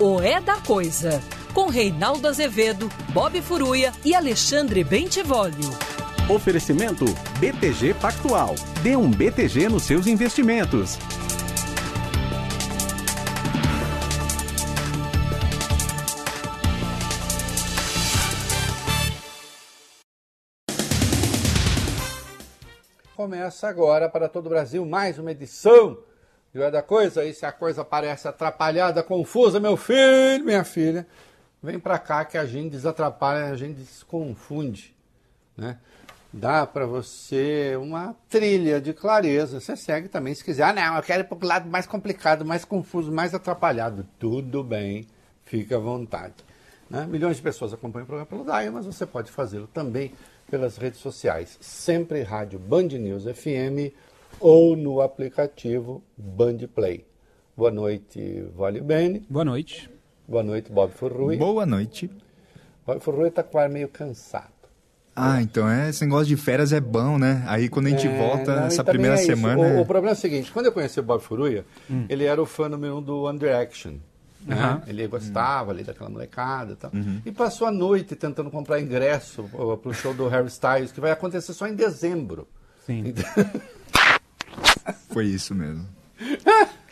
o É da Coisa, com Reinaldo Azevedo, Bob Furuia e Alexandre Bentivolio. Oferecimento BTG Pactual. Dê um BTG nos seus investimentos. Começa agora para todo o Brasil mais uma edição de É da Coisa. E se a coisa parece atrapalhada, confusa, meu filho, minha filha, vem para cá que a gente desatrapalha, a gente desconfunde, né? Dá para você uma trilha de clareza. Você segue também se quiser. Ah, não, eu quero ir para o lado mais complicado, mais confuso, mais atrapalhado. Tudo bem, fica à vontade. Né? Milhões de pessoas acompanham o programa pelo DAIA, mas você pode fazê-lo também pelas redes sociais. Sempre Rádio Band News FM ou no aplicativo Band Play. Boa noite, Vale Bene. Boa noite. Boa noite, Bob Furrui. Boa noite. Bob Furrui está quase meio cansado. Ah, então é, esse negócio de férias é bom, né? Aí quando a gente É, volta não, essa primeira é semana. O, é- o problema é o seguinte: quando eu conheci o Bob Furuia, ele era o fã número um do One Direction. né? Aham. Ele gostava ali daquela molecada e tal. Uhum. E passou a noite tentando comprar ingresso para o show do Harry Styles, que vai acontecer só em dezembro. Sim. Então, Foi isso mesmo.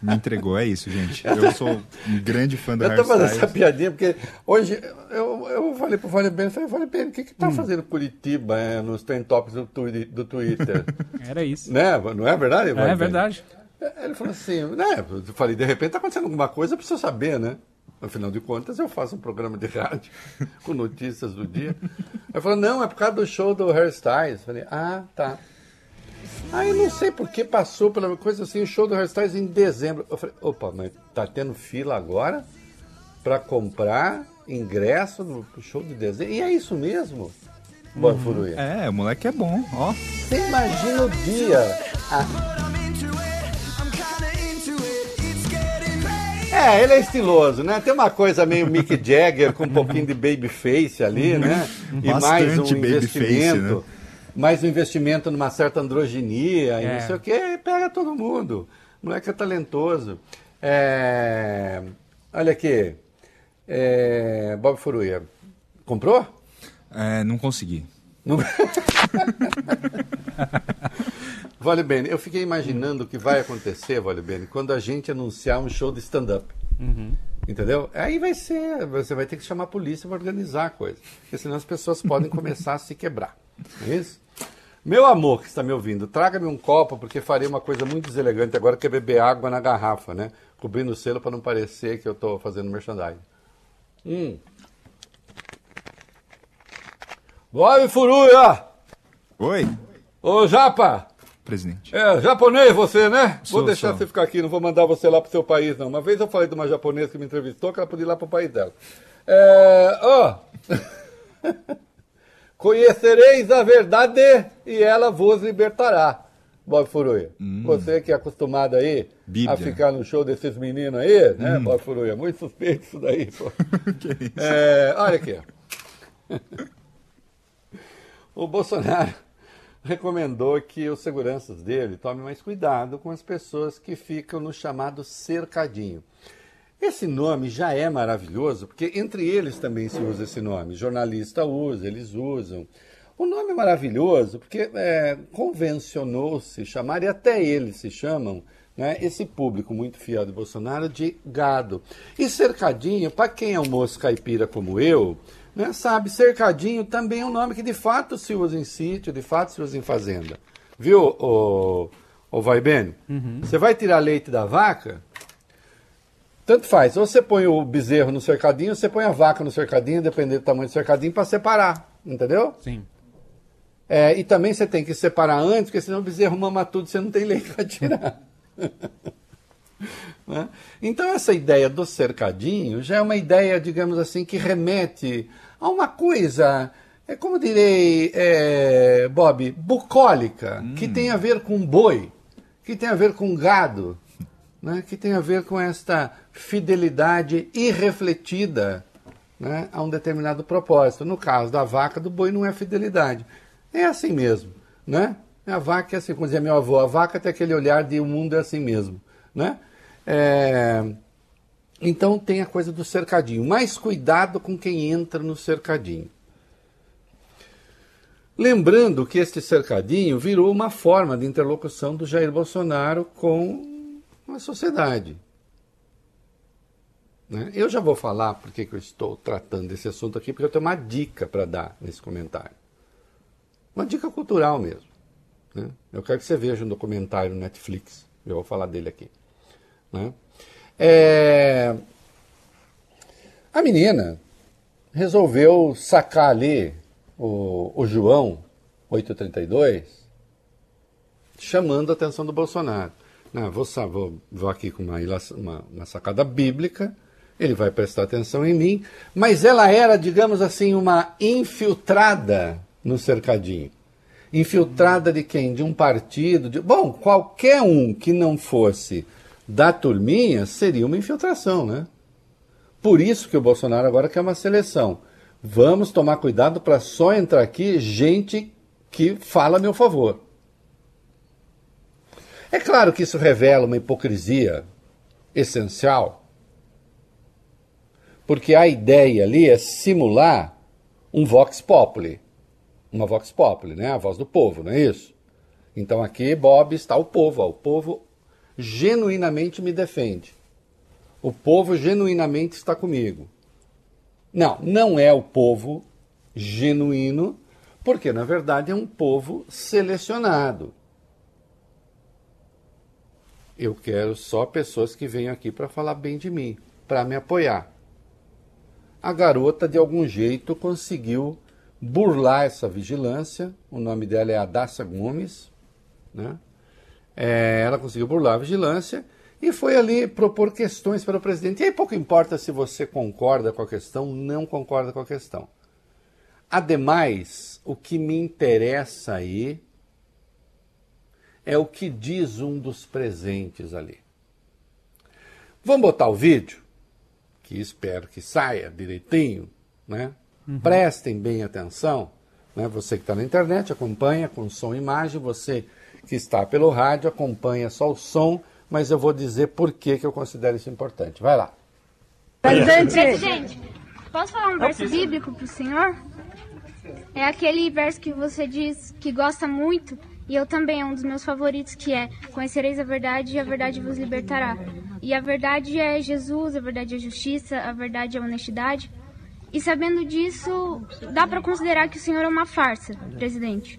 Me entregou, é isso, gente. Eu sou um grande fã do eu tô fazendo essa piadinha porque hoje eu, eu falei pro Vale Ben, falei, Vale Ben, o que que Hum. tá fazendo Curitiba é, nos trend tops do, twi- do Twitter? Era isso. né? Não é verdade? Vale É Ben? verdade. Ele falou assim, né? Eu falei, de repente tá acontecendo alguma coisa, eu preciso saber, né? Afinal de contas, eu faço um programa de rádio com notícias do dia. Ele falou, não, é por causa do show do Harry Styles. Eu falei, ah, tá. Aí não sei por que passou pela coisa assim, o show do Harry Styles em dezembro. Eu falei, opa, mas tá tendo fila agora para comprar ingresso no show de dezembro? E é isso mesmo? Boa Furuia. É, o moleque é bom, ó. Você imagina o dia. a- É, ele é estiloso, né? Tem uma coisa meio Mick Jagger com um pouquinho de babyface ali, né? E mais um Bastante babyface, investimento. né? Mais um investimento numa certa androginia e É. não sei o que, pega todo mundo. O moleque é talentoso. É, Olha aqui. É... Bob Furuia. Comprou? É, não consegui. Não- Vale bem, eu fiquei imaginando o que vai acontecer, Vale bem, quando a gente anunciar um show de stand-up. Entendeu? Aí vai ser, você vai ter que chamar a polícia para organizar a coisa. Porque senão as pessoas podem começar a se quebrar. Não é isso? Meu amor que está me ouvindo, traga-me um copo, porque farei uma coisa muito deselegante agora, que é beber água na garrafa, né? Cobrindo o selo para não parecer que eu estou fazendo merchandising. Hum. Vai, Furuia! Oi, Ô, Japa! presidente. É, japonês você, né? Sou, vou deixar sou. você ficar aqui, não vou mandar você lá pro seu país, não. Uma vez eu falei de uma japonesa que me entrevistou que ela podia ir lá pro país dela. É, ó. Conhecereis a verdade e ela vos libertará. Bob Furuia. Você que é acostumado aí a Bíblia. ficar no show desses meninos aí, né, Bob Furuia? Muito suspeito isso daí, pô. É, olha aqui. O Bolsonaro recomendou que os seguranças dele tomem mais cuidado com as pessoas que ficam no chamado cercadinho. Esse nome já é maravilhoso, porque entre eles também se usa esse nome. Jornalista usa, eles usam. O nome é maravilhoso porque é, convencionou-se chamar, e até eles se chamam, né, esse público muito fiel de Bolsonaro de gado. E cercadinho, para quem é um moço caipira como eu, né, sabe, cercadinho também é um nome que de fato se usa em sítio, de fato se usa em fazenda. Viu, o, vai bem? Você vai tirar leite da vaca, tanto faz. Ou você põe o bezerro no cercadinho, ou você põe a vaca no cercadinho, dependendo do tamanho do cercadinho, para separar. Entendeu? Sim. É, e também você tem que separar antes, porque senão o bezerro mama tudo e você não tem leite para tirar. Né? Então, essa ideia do cercadinho já é uma ideia, digamos assim, que remete a uma coisa, é como direi, é, Bob, bucólica, que tem a ver com boi, que tem a ver com gado, né? que tem a ver com esta fidelidade irrefletida né? a um determinado propósito. No caso da vaca, do boi não é fidelidade. É assim mesmo. Né? A vaca é assim, como dizia meu avô, a vaca tem aquele olhar de o mundo é assim mesmo. Né? É, Então tem a coisa do cercadinho. Mais cuidado com quem entra no cercadinho. Lembrando que este cercadinho virou uma forma de interlocução do Jair Bolsonaro com a sociedade. Né? Eu já vou falar porque que eu estou tratando desse assunto aqui, porque eu tenho uma dica para dar nesse comentário. Uma dica cultural mesmo. né? Eu quero que você veja um documentário no Netflix. Eu vou falar dele aqui. né? É, A menina resolveu sacar ali o, o João 832, chamando a atenção do Bolsonaro. Não, vou, sa- vou, vou aqui com uma, uma, uma sacada bíblica, ele vai prestar atenção em mim, mas ela era, digamos assim, uma infiltrada no cercadinho. Infiltrada de quem? De um partido. De... Bom, qualquer um que não fosse da turminha seria uma infiltração, né? Por isso que o Bolsonaro agora quer uma seleção. Vamos tomar cuidado para só entrar aqui gente que fala a meu favor. É claro que isso revela uma hipocrisia essencial, porque a ideia ali é simular um vox populi, uma vox populi, né? A voz do povo, não é isso? Então aqui, Bob, está o povo, ó, o povo genuinamente me defende. O povo genuinamente está comigo. Não, não é o povo genuíno, porque na verdade é um povo selecionado. Eu quero só pessoas que venham aqui para falar bem de mim, para me apoiar. A garota, de algum jeito, conseguiu burlar essa vigilância. O nome dela é Adassa Gomes. Né? É, ela conseguiu burlar a vigilância e foi ali propor questões para o presidente. E aí pouco importa se você concorda com a questão, não concorda com a questão. Ademais, o que me interessa aí é o que diz um dos presentes ali. Vamos botar o vídeo, que espero que saia direitinho, né? Prestem bem atenção, né? Você que está na internet acompanha com som e imagem, você que está pelo rádio acompanha só o som, mas eu vou dizer por que, que eu considero isso importante. Vai lá. Presidente, posso falar um verso bíblico pro senhor? É aquele verso que você diz que gosta muito, e eu também, é um dos meus favoritos, que é Conhecereis a verdade e a verdade vos libertará. E a verdade é Jesus, a verdade é justiça, a verdade é honestidade. E sabendo disso, dá pra considerar que o senhor é uma farsa, presidente.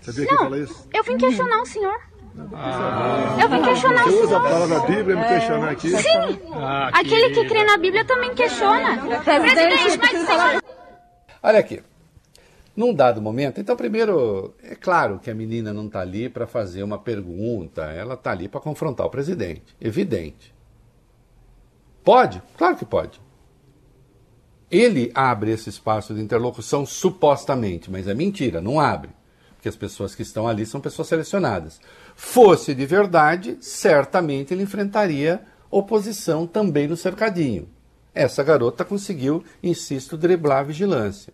Sabia que Não, eu vim questionar o senhor. Eu vim questionar o Você usa a senhor. palavra Bíblia e me questionar aqui? Sim, aquele que crê na Bíblia também questiona. Presidente, mas o senhor Olha aqui. Num dado momento, então, primeiro, é claro que a menina não está ali para fazer uma pergunta, ela está ali para confrontar o presidente. Evidente. Pode? Claro que pode. Ele abre esse espaço de interlocução supostamente, mas é mentira, não abre. Porque as pessoas que estão ali são pessoas selecionadas. Fosse de verdade, certamente ele enfrentaria oposição também no cercadinho. Essa garota conseguiu, insisto, driblar a vigilância.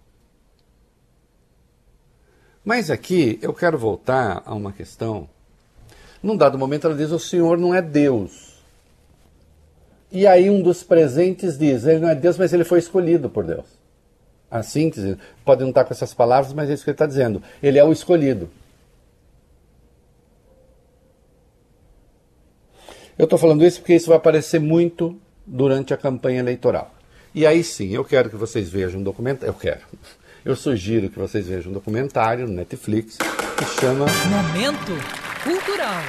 Mas aqui eu quero voltar a uma questão. Num dado momento ela diz: O Senhor não é Deus. E aí um dos presentes diz: Ele não é Deus, mas ele foi escolhido por Deus. a síntese, pode não estar com essas palavras, mas é isso que ele está dizendo. Ele é o escolhido. Eu estou falando isso porque isso vai aparecer muito durante a campanha eleitoral. E aí sim, eu quero que vocês vejam um documentário. Eu quero. Eu sugiro que vocês vejam um documentário no Netflix que chama Momento Cultural.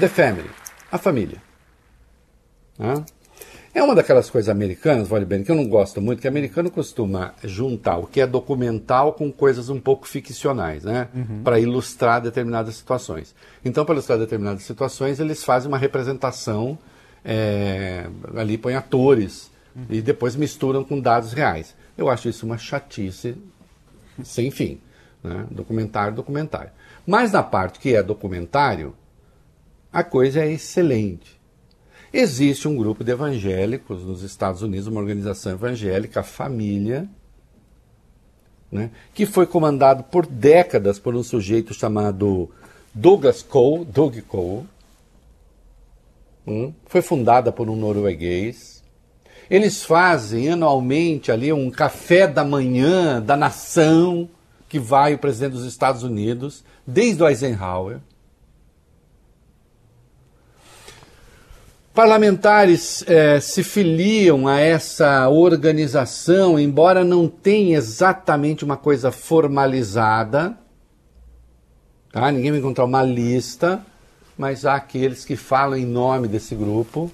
The Family, a família. Hã? É uma daquelas coisas americanas, vale bem, que eu não gosto muito, que o americano costuma juntar o que é documental com coisas um pouco ficcionais, né? Para ilustrar determinadas situações. Então, para ilustrar determinadas situações, eles fazem uma representação, é, ali põem atores, e depois misturam com dados reais. Eu acho isso uma chatice sem fim. Né? Documentário, documentário. Mas na parte que é documentário, a coisa é excelente. Existe um grupo de evangélicos nos Estados Unidos, uma organização evangélica, a Família, né, que foi comandado por décadas por um sujeito chamado Douglas Cole, Doug Cole. hum, foi fundada por um norueguês. Eles fazem anualmente ali um café da manhã da nação que vai o presidente dos Estados Unidos, desde o Eisenhower. Parlamentares eh, se filiam a essa organização, embora não tenha exatamente uma coisa formalizada. Tá? Ninguém vai encontrar uma lista, mas há aqueles que falam em nome desse grupo.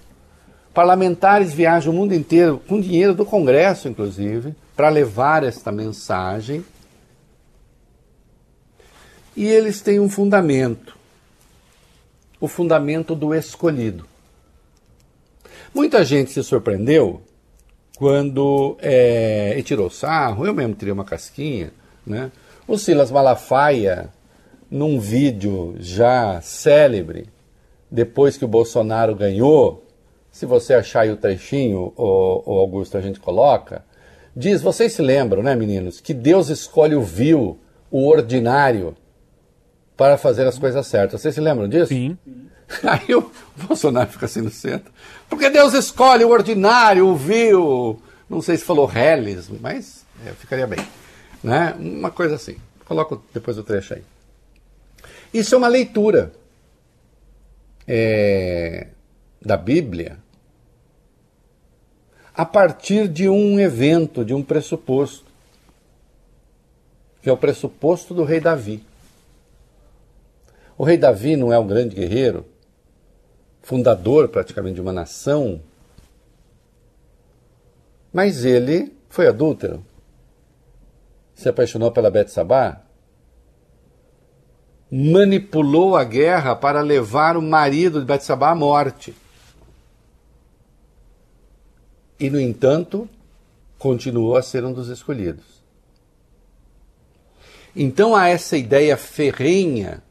Parlamentares viajam o mundo inteiro, com dinheiro do Congresso, inclusive, para levar esta mensagem. E eles têm um fundamento o fundamento do escolhido. Muita gente se surpreendeu quando é, e tirou sarro, eu mesmo tirei uma casquinha, né? O Silas Malafaia, num vídeo já célebre, depois que o Bolsonaro ganhou, se você achar aí o trechinho, o, o Augusto, a gente coloca, diz, vocês se lembram, né, meninos, que Deus escolhe o vil, o ordinário, para fazer as coisas certas. Vocês se lembram disso? Sim. Aí o Bolsonaro fica assim no centro. Porque Deus escolhe o ordinário, o vil. Não sei se falou reles, mas é, ficaria bem. Né? Uma coisa assim. Coloco depois o trecho aí. Isso é uma leitura é, da Bíblia a partir de um evento, de um pressuposto, que é o pressuposto do rei Davi. O rei Davi não é um grande guerreiro, fundador praticamente de uma nação, mas ele foi adúltero. Se apaixonou pela Betsabá, manipulou a guerra para levar o marido de Betsabá à morte. E, no entanto, continuou a ser um dos escolhidos. Então há essa ideia ferrenha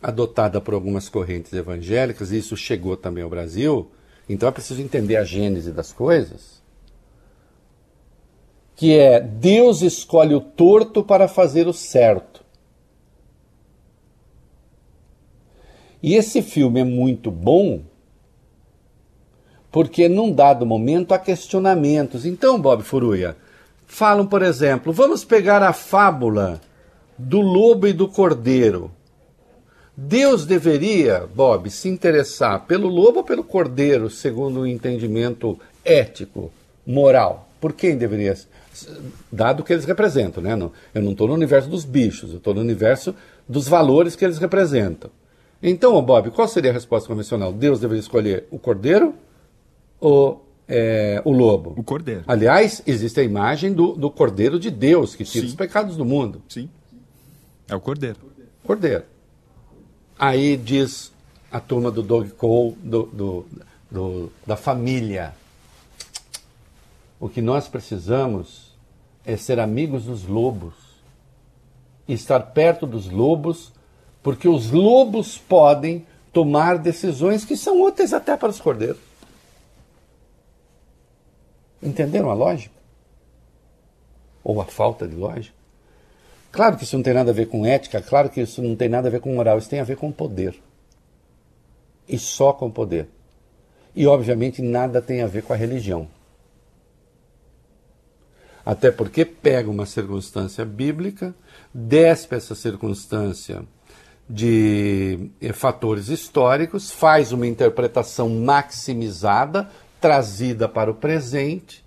adotada por algumas correntes evangélicas, e isso chegou também ao Brasil, então é preciso entender a gênese das coisas, que é Deus escolhe o torto para fazer o certo. E esse filme é muito bom porque num dado momento há questionamentos. Então, Bob Furuia, falam, por exemplo, vamos pegar a fábula do lobo e do cordeiro. Deus deveria, Bob, se interessar pelo lobo ou pelo cordeiro, segundo o entendimento ético, moral? Por quem deveria? Dado que eles representam, né? Eu não estou no universo dos bichos, eu estou no universo dos valores que eles representam. Então, Bob, qual seria a resposta convencional? Deus deveria escolher o cordeiro ou é, o lobo? O cordeiro. Aliás, existe a imagem do, do cordeiro de Deus que tira Sim. os pecados do mundo. Sim. É o cordeiro. Cordeiro. Aí diz a turma do Doug Cole, do, do, do- da família. O que nós precisamos é ser amigos dos lobos. E estar perto dos lobos, porque os lobos podem tomar decisões que são úteis até para os cordeiros. Entenderam a lógica? Ou a falta de lógica? Claro que isso não tem nada a ver com ética, claro que isso não tem nada a ver com moral, isso tem a ver com poder. E só com poder. E, obviamente, nada tem a ver com a religião. Até porque pega uma circunstância bíblica, despe essa circunstância de eh, fatores históricos, faz uma interpretação maximizada, trazida para o presente,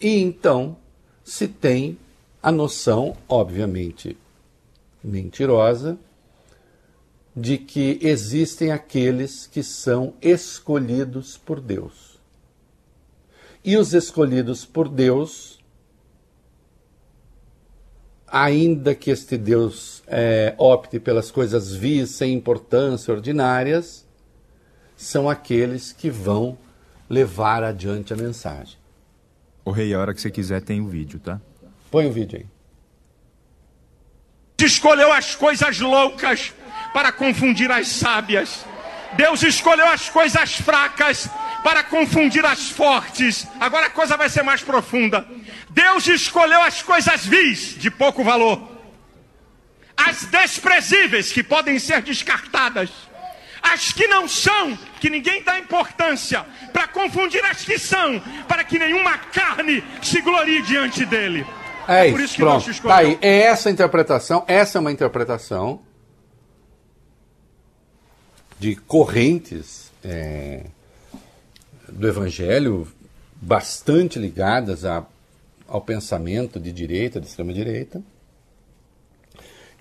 e então se tem a noção, obviamente mentirosa, de que existem aqueles que são escolhidos por Deus. E os escolhidos por Deus, ainda que este Deus é, opte pelas coisas vis, sem importância, ordinárias, são aqueles que vão levar adiante a mensagem. Ô rei, a hora que você quiser tem o vídeo, tá? Põe o vídeo aí. escolheu as coisas loucas para confundir as sábias. Deus escolheu as coisas fracas para confundir as fortes. Agora a coisa vai ser mais profunda. Deus escolheu as coisas vis, de pouco valor, as desprezíveis, que podem ser descartadas, as que não são, que ninguém dá importância, para confundir as que são, para que nenhuma carne se glorie diante dele. É, por isso, isso que Deus pronto. escolheu. Tá aí, é essa interpretação, essa é uma interpretação de correntes é, do Evangelho bastante ligadas a, ao pensamento de direita, de extrema-direita,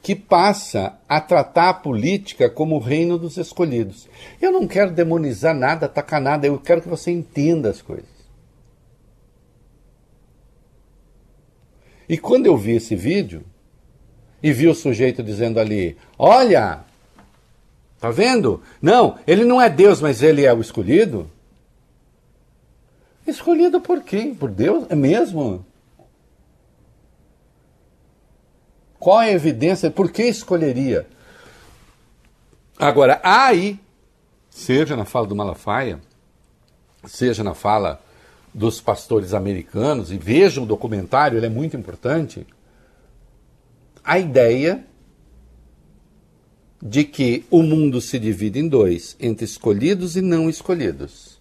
que passa a tratar a política como o reino dos escolhidos. Eu não quero demonizar nada, atacar nada, eu quero que você entenda as coisas. E quando eu vi esse vídeo, e vi o sujeito dizendo ali: Olha, tá vendo? Não, ele não é Deus, mas ele é o escolhido. Escolhido por quem? Por Deus? É mesmo? Qual é a evidência? Por que escolheria? Agora, há aí, seja na fala do Malafaia, seja na fala dos pastores americanos, e vejam o documentário, ele é muito importante, a ideia de que o mundo se divide em dois, entre escolhidos e não escolhidos.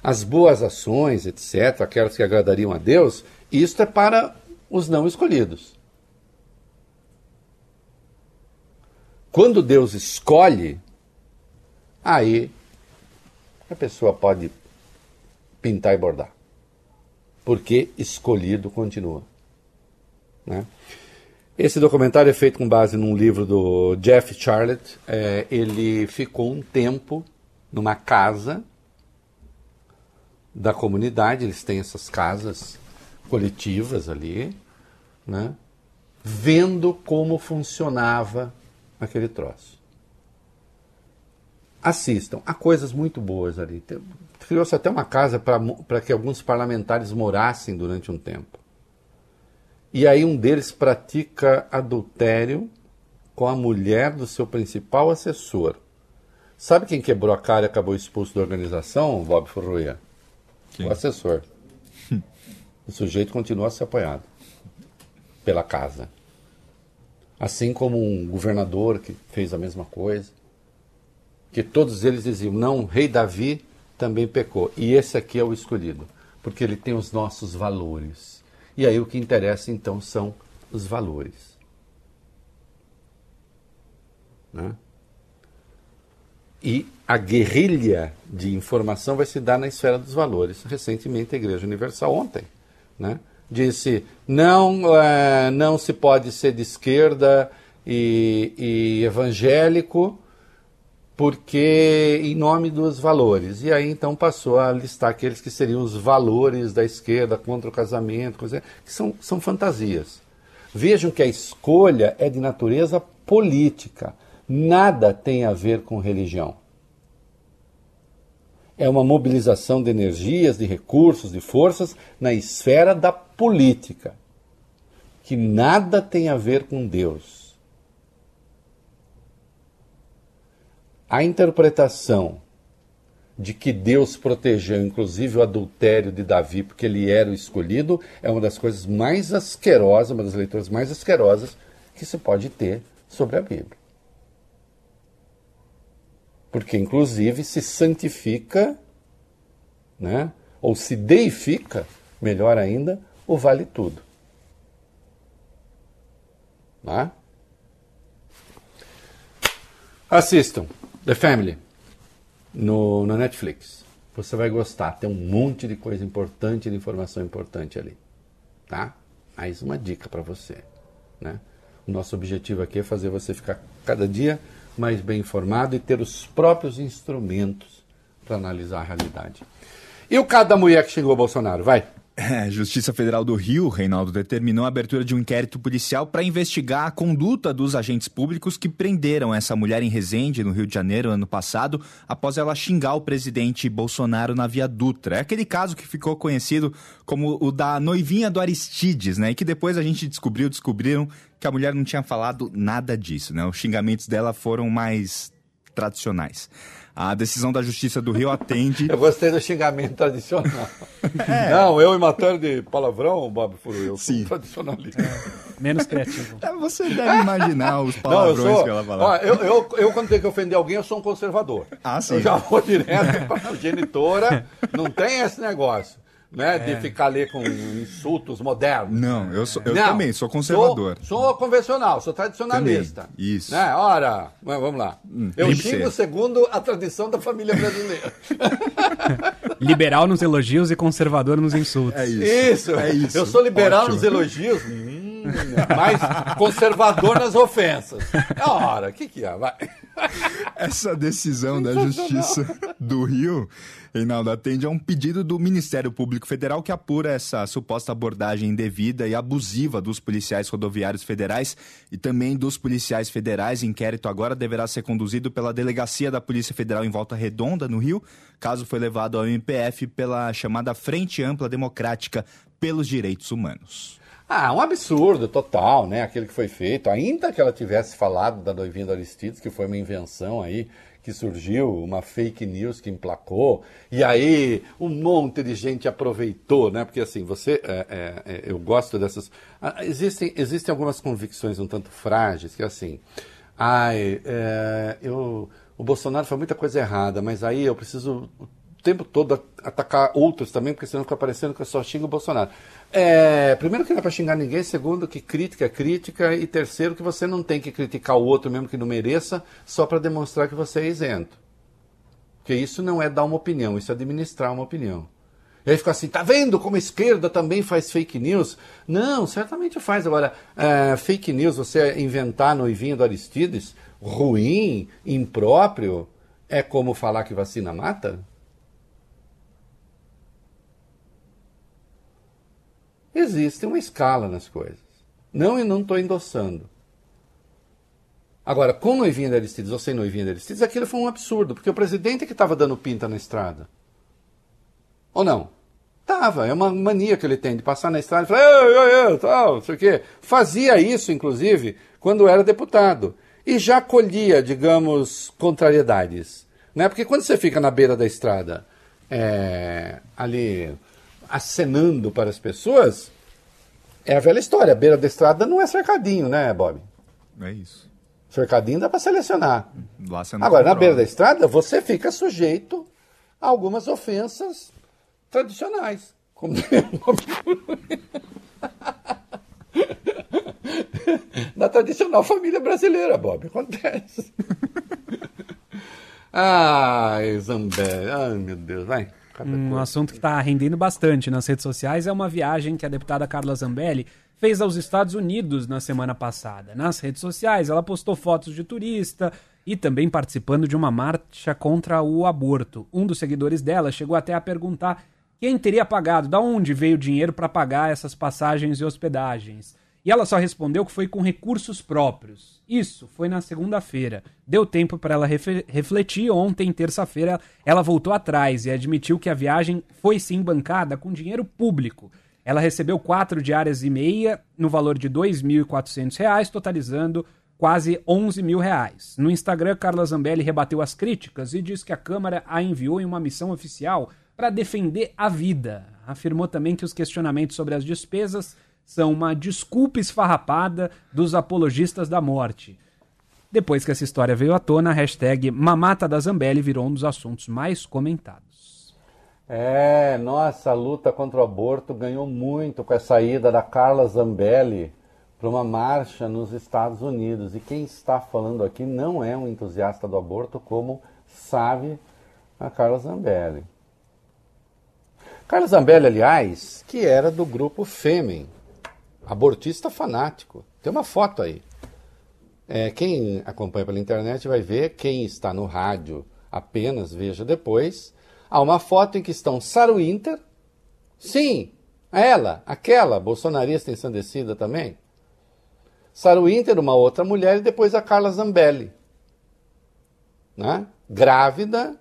As boas ações, etc., aquelas que agradariam a Deus, isto é para os não escolhidos. Quando Deus escolhe, aí a pessoa pode pintar e bordar. Porque escolhido continua. Né? Esse documentário é feito com base num livro do Jeff Charlotte. É, ele ficou um tempo numa casa da comunidade, eles têm essas casas coletivas ali, né? vendo como funcionava aquele troço. Assistam, há coisas muito boas ali. Criou-se até uma casa para que alguns parlamentares morassem durante um tempo. E aí um deles pratica adultério com a mulher do seu principal assessor. Sabe quem quebrou a cara e acabou expulso da organização, Bob Furruia? O assessor. O sujeito continua a ser apoiado pela casa. Assim como um governador que fez a mesma coisa. Que todos eles diziam, não, rei Davi também pecou. E esse aqui é o escolhido, porque ele tem os nossos valores. E aí o que interessa então são os valores. Né? E a guerrilha de informação vai se dar na esfera dos valores. Recentemente, a Igreja Universal, ontem, né, disse: não, é, não se pode ser de esquerda e, e evangélico porque em nome dos valores. E aí então passou a listar aqueles que seriam os valores da esquerda contra o casamento, coisa, que são, são fantasias. Vejam que a escolha é de natureza política, nada tem a ver com religião. É uma mobilização de energias, de recursos, de forças na esfera da política, que nada tem a ver com Deus. A interpretação de que Deus protegeu, inclusive, o adultério de Davi, porque ele era o escolhido, é uma das coisas mais asquerosas, uma das leituras mais asquerosas que se pode ter sobre a Bíblia. Porque, inclusive, se santifica né, ou se deifica, melhor ainda, o vale tudo. Né? Assistam The Family no, no Netflix. Você vai gostar, tem um monte de coisa importante, de informação importante ali. Tá? Mais uma dica para você. Né? O nosso objetivo aqui é fazer você ficar cada dia mais bem informado e ter os próprios instrumentos para analisar a realidade. E o caso da mulher que xingou o Bolsonaro? Vai. É, Justiça Federal do Rio, Reinaldo, determinou a abertura de um inquérito policial para investigar a conduta dos agentes públicos que prenderam essa mulher em Resende, no Rio de Janeiro, ano passado, após ela xingar o presidente Bolsonaro na Via Dutra. É aquele caso que ficou conhecido como o da noivinha do Aristides, né? E que depois a gente descobriu, descobriram que a mulher não tinha falado nada disso, né? Os xingamentos dela foram mais tradicionais. A decisão da Justiça do Rio atende. Eu gostei do xingamento tradicional. É. Não, eu em matéria de palavrão, Bob Furu, eu sou Sim. tradicionalista. Menos criativo. É, Você deve imaginar os Não, eu palavrões sou. que ela Ó, falava. eu, eu, eu, quando tenho que ofender alguém, eu sou um conservador. Ah, sim. Eu já vou direto para a genitora. Não tem esse negócio, né? De É. ficar ali com insultos modernos. Não, eu, sou, eu Não, também sou conservador. Sou, sou convencional, sou tradicionalista. Também, isso. Né? Ora, vamos lá. eu tem que xingo ser. segundo a tradição da família brasileira. Liberal nos elogios e conservador nos insultos. É isso. Isso, É isso. Eu sou liberal Ótimo. nos elogios, hum, mas conservador nas ofensas. Ora, o que, que é? Vai. Essa decisão da Justiça do Rio, Reinaldo, atende a um pedido do Ministério Público Federal que apura essa suposta abordagem indevida e abusiva dos policiais rodoviários federais e também dos policiais federais. Inquérito agora deverá ser conduzido pela Delegacia da Polícia Federal em Volta Redonda, no Rio. Caso foi levado ao MPF pela chamada Frente Ampla Democrática pelos Direitos Humanos. Ah, um absurdo total, né? Aquele que foi feito. Ainda que ela tivesse falado da noivinha do Aristides, que foi uma invenção aí, que surgiu, uma fake news que emplacou, e aí um monte de gente aproveitou, né? Porque assim, você. é, é, é, eu gosto dessas. ah, existem, existem algumas convicções um tanto frágeis, que assim. Ai, é, eu, o Bolsonaro faz muita coisa errada, mas aí eu preciso tempo todo atacar outros também, porque senão fica parecendo que eu só xingo o Bolsonaro. É, primeiro que não é para xingar ninguém, segundo que crítica é crítica, e terceiro que você não tem que criticar o outro mesmo que não mereça, só para demonstrar que você é isento. Porque isso não é dar uma opinião, isso é administrar uma opinião. E aí fica assim, tá vendo como a esquerda também faz fake news? Não, certamente faz. Agora, é, fake news, você inventar noivinha do Aristides, ruim, impróprio, é como falar que vacina mata? Existe uma escala nas coisas. Não, e não estou endossando. Agora, com noivinha de Aristides ou sem noivinha de Aristides, aquilo foi um absurdo, porque o presidente que estava dando pinta na estrada. Ou não? Tava, é uma mania que ele tem de passar na estrada e falar, ei, ei, ei, tal, não sei o quê. Fazia isso, inclusive, quando era deputado. E já colhia, digamos, contrariedades. Né? Porque quando você fica na beira da estrada, é, ali acenando para as pessoas, é a velha história. A beira da estrada não é cercadinho, né, Bob? É isso. Cercadinho dá para selecionar. Lá você não Agora, na controla. beira da estrada, você fica sujeito a algumas ofensas tradicionais. Como na tradicional família brasileira, Bob. Acontece. Ai, Zambé. Ai, meu Deus. Vai. Cada Um coisa. assunto que está rendendo bastante nas redes sociais é uma viagem que a deputada Carla Zambelli fez aos Estados Unidos na semana passada. Nas redes sociais, ela postou fotos de turista e também participando de uma marcha contra o aborto. Um dos seguidores dela chegou até a perguntar quem teria pagado, da onde veio o dinheiro para pagar essas passagens e hospedagens. E ela só respondeu que foi com recursos próprios. Isso foi na segunda-feira. Deu tempo para ela refletir. Ontem, terça-feira, ela voltou atrás e admitiu que a viagem foi sim bancada com dinheiro público. Ela recebeu quatro diárias e meia no valor de 2.400 reais, totalizando quase 11 mil reais. No Instagram, Carla Zambelli rebateu as críticas e disse que a Câmara a enviou em uma missão oficial para defender a vida. Afirmou também que os questionamentos sobre as despesas são uma desculpa esfarrapada dos apologistas da morte. Depois que essa história veio à tona, a hashtag Mamata da Zambelli virou um dos assuntos mais comentados. É, nossa, a luta contra o aborto ganhou muito com a saída da Carla Zambelli para uma marcha nos Estados Unidos. E quem está falando aqui não é um entusiasta do aborto, como sabe a Carla Zambelli. Carla Zambelli, aliás, que era do grupo Fêmen, abortista fanático. Tem uma foto aí. É, quem acompanha pela internet vai ver, quem está no rádio apenas veja depois. Há uma foto em que estão Sarah Winter, sim, ela, aquela bolsonarista ensandecida também. Sarah Winter, uma outra mulher, e depois a Carla Zambelli. Né? Grávida.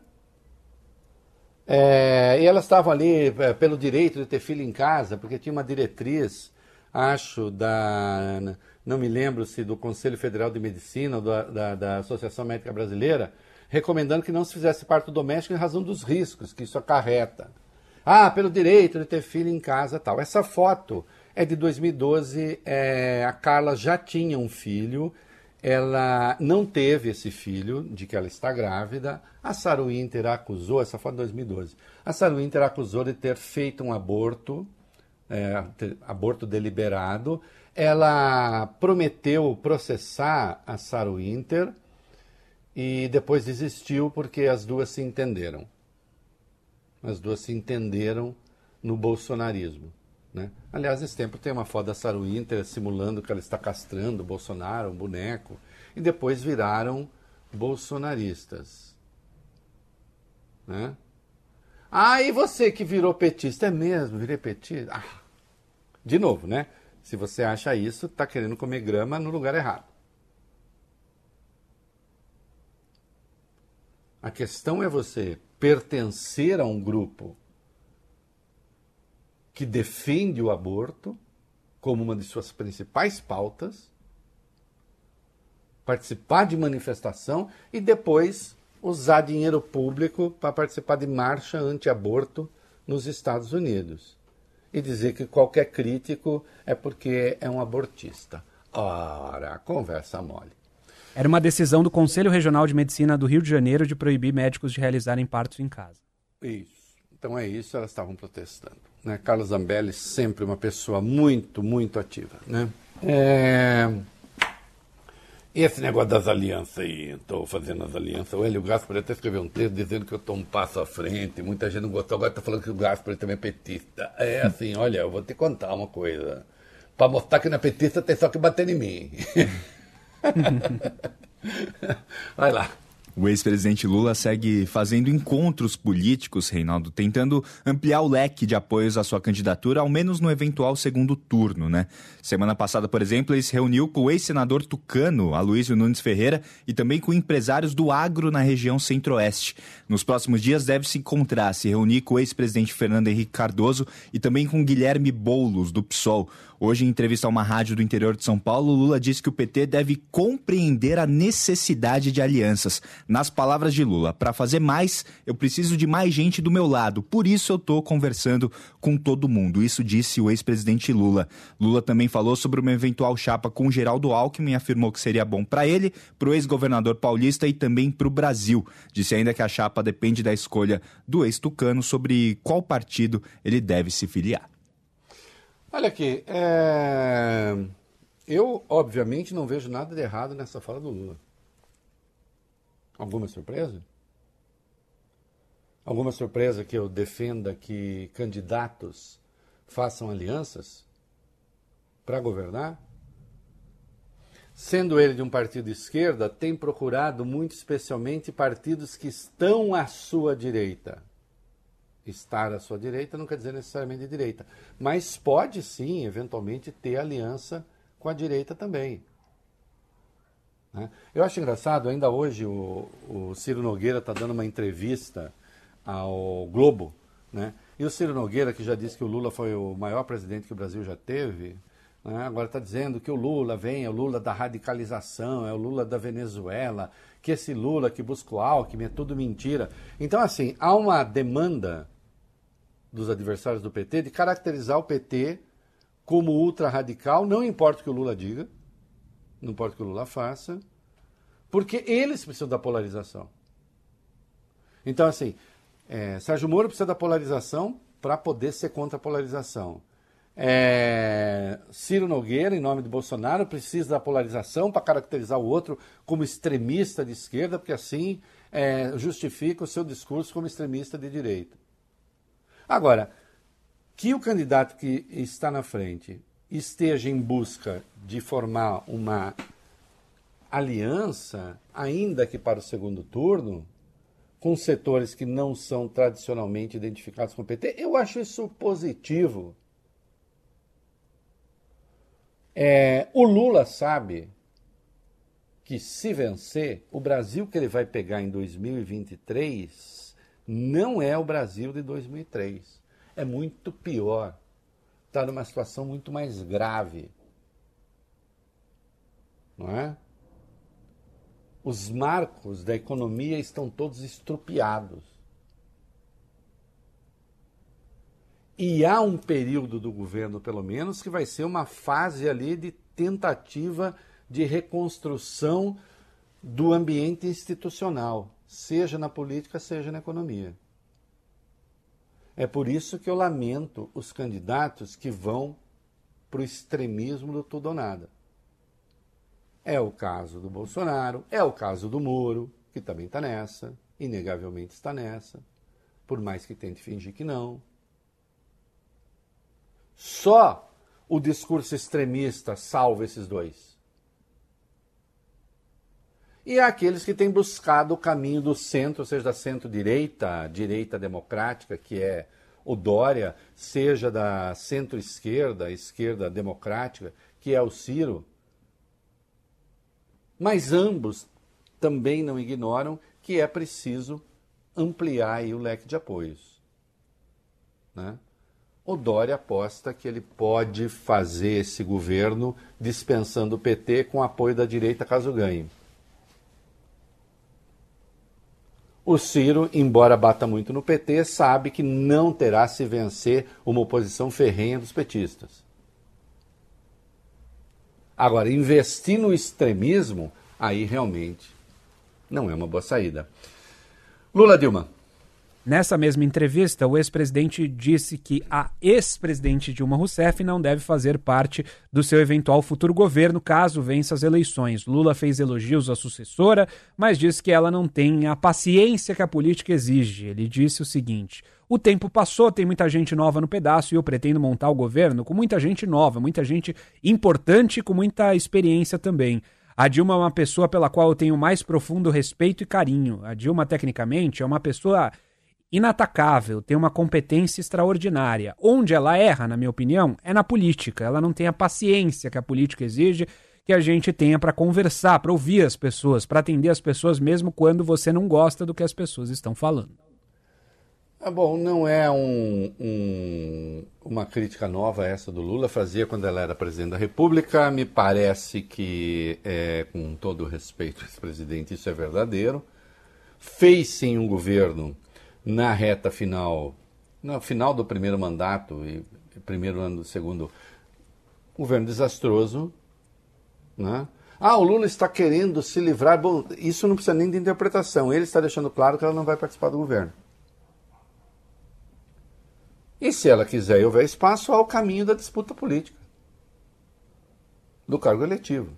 É, e elas estavam ali é, pelo direito de ter filho em casa, porque tinha uma diretriz, acho, da. Não me lembro se do Conselho Federal de Medicina ou da, da, da Associação Médica Brasileira, recomendando que não se fizesse parto doméstico em razão dos riscos que isso acarreta. Ah, pelo direito de ter filho em casa tal. Essa foto é de 2012. É, a Carla já tinha um filho. Ela não teve esse filho, de que ela está grávida. A Sarah Winter acusou, essa foto é de 2012. A Sarah Winter acusou de ter feito um aborto, é, aborto deliberado. Ela prometeu processar a Sarah Winter e depois desistiu porque as duas se entenderam. As duas se entenderam no bolsonarismo. Né? Aliás, nesse tempo tem uma foto da Sarah Winter simulando que ela está castrando o Bolsonaro, um boneco, e depois viraram bolsonaristas. Né? Ah, e você que virou petista? É mesmo, virei petista? Ah, de novo, né? Se você acha isso, está querendo comer grama no lugar errado. A questão é você pertencer a um grupo que defende o aborto como uma de suas principais pautas, participar de manifestação e depois usar dinheiro público para participar de marcha anti-aborto nos Estados Unidos. E dizer que qualquer crítico é porque é um abortista. Ora, conversa mole. Era uma decisão do Conselho Regional de Medicina do Rio de Janeiro de proibir médicos de realizarem partos em casa. Isso. Então é isso, elas estavam protestando. Né? Carlos Zambelli, sempre uma pessoa muito, muito ativa. Né? É... Esse negócio das alianças aí, estou fazendo as alianças. O Hélio Gaspar até escreveu um texto dizendo que eu estou um passo à frente. Muita gente não gostou, agora está falando que o Gaspar também é petista. É assim, olha, eu vou te contar uma coisa. Para mostrar que não é petista, tem só que bater em mim. Vai lá. O ex-presidente Lula segue fazendo encontros políticos, Reinaldo, tentando ampliar o leque de apoios à sua candidatura, ao menos no eventual segundo turno, né? Semana passada, por exemplo, ele se reuniu com o ex-senador tucano, Aloysio Nunes Ferreira, e também com empresários do agro na região centro-oeste. Nos próximos dias deve se encontrar, se reunir com o ex-presidente Fernando Henrique Cardoso e também com Guilherme Boulos, do PSOL. Hoje, em entrevista a uma rádio do interior de São Paulo, Lula disse que o PT deve compreender a necessidade de alianças. Nas palavras de Lula, para fazer mais, eu preciso de mais gente do meu lado. Por isso eu estou conversando com todo mundo. Isso disse o ex-presidente Lula. Lula também falou sobre uma eventual chapa com Geraldo Alckmin e afirmou que seria bom para ele, para o ex-governador paulista e também para o Brasil. Disse ainda que a chapa depende da escolha do ex-tucano sobre qual partido ele deve se filiar. Olha aqui, é... eu obviamente não vejo nada de errado nessa fala do Lula. Alguma surpresa? Alguma surpresa que eu defenda que candidatos façam alianças para governar? Sendo ele de um partido de esquerda, tem procurado muito especialmente partidos que estão à sua direita estar à sua direita não quer dizer necessariamente de direita, mas pode sim, eventualmente, ter aliança com a direita também. Né? Eu acho engraçado, ainda hoje o, o Ciro Nogueira está dando uma entrevista ao Globo, né? e o Ciro Nogueira, que já disse que o Lula foi o maior presidente que o Brasil já teve, né? agora está dizendo que o Lula vem, é o Lula da radicalização, é o Lula da Venezuela, que esse Lula que busca o Alckmin é tudo mentira. Então, assim, há uma demanda dos adversários do PT de caracterizar o PT como ultra-radical, não importa o que o Lula diga, não importa o que o Lula faça, porque eles precisam da polarização. Então, assim, É, Sérgio Moro precisa da polarização para poder ser contra a polarização. É, Ciro Nogueira, em nome de Bolsonaro, precisa da polarização para caracterizar o outro como extremista de esquerda, porque assim é, justifica o seu discurso como extremista de direita. Agora, que o candidato que está na frente esteja em busca de formar uma aliança, ainda que para o segundo turno, com setores que não são tradicionalmente identificados com o PT, eu acho isso positivo. É, o Lula sabe que se vencer, o Brasil que ele vai pegar em 2023 não é o Brasil de 2003. É muito pior. Está numa situação muito mais grave. Não é? Os marcos da economia estão todos estrupiados. E há um período do governo, pelo menos, que vai ser uma fase ali de tentativa de reconstrução do ambiente institucional, seja na política, seja na economia. É por isso que eu lamento os candidatos que vão para o extremismo do tudo ou nada. É o caso do Bolsonaro, é o caso do Moro, que também está nessa, inegavelmente está nessa, por mais que tente fingir que não. Só o discurso extremista salva esses dois. E aqueles que têm buscado o caminho do centro, seja da centro-direita, direita democrática, que é o Dória, seja da centro-esquerda, esquerda democrática, que é o Ciro. Mas ambos também não ignoram que é preciso ampliar o leque de apoios. Né? O Dória aposta que ele pode fazer esse governo dispensando o PT com apoio da direita caso ganhe. O Ciro, embora bata muito no PT, sabe que não terá se vencer uma oposição ferrenha dos petistas. Agora, investir no extremismo, aí realmente não é uma boa saída. Lula Dilma. Nessa mesma entrevista, o ex-presidente disse que a ex-presidente Dilma Rousseff não deve fazer parte do seu eventual futuro governo caso vença as eleições. Lula fez elogios à sucessora, mas disse que ela não tem a paciência que a política exige. Ele disse o seguinte: o tempo passou, tem muita gente nova no pedaço e eu pretendo montar o governo com muita gente nova, muita gente importante com muita experiência também. A Dilma é uma pessoa pela qual eu tenho mais profundo respeito e carinho. A Dilma, tecnicamente, é uma pessoa inatacável, tem uma competência extraordinária. Onde ela erra, na minha opinião, é na política. Ela não tem a paciência que a política exige que a gente tenha para conversar, para ouvir as pessoas, para atender as pessoas, mesmo quando você não gosta do que as pessoas estão falando. É bom, não é um, um, uma crítica nova essa do Lula, fazia quando ela era presidente da República. Me parece que, é, com todo respeito esse presidente, isso é verdadeiro. Fez sim um governo na reta final, no final do primeiro mandato e primeiro ano do segundo, governo desastroso, né? Ah, o Lula está querendo se livrar. Bom, isso não precisa nem de interpretação. Ele está deixando claro que ela não vai participar do governo. E se ela quiser e houver espaço, há o caminho da disputa política, do cargo eletivo.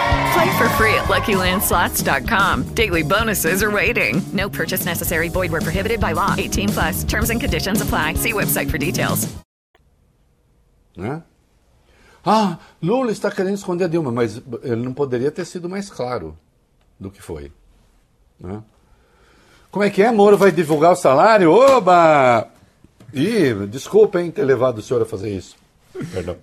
Play for free at LuckyLandSlots.com. Daily bonuses are waiting. No purchase necessary. Void where prohibited by law. 18 plus. Terms and conditions apply. See website for details. Né? Ah, Lula está querendo esconder a Dilma, mas ele não poderia ter sido mais claro do que foi. Né? Como é que é? Moro vai divulgar o salário? Oba! Ih, desculpa, hein, ter levado o senhor a fazer isso. Perdão.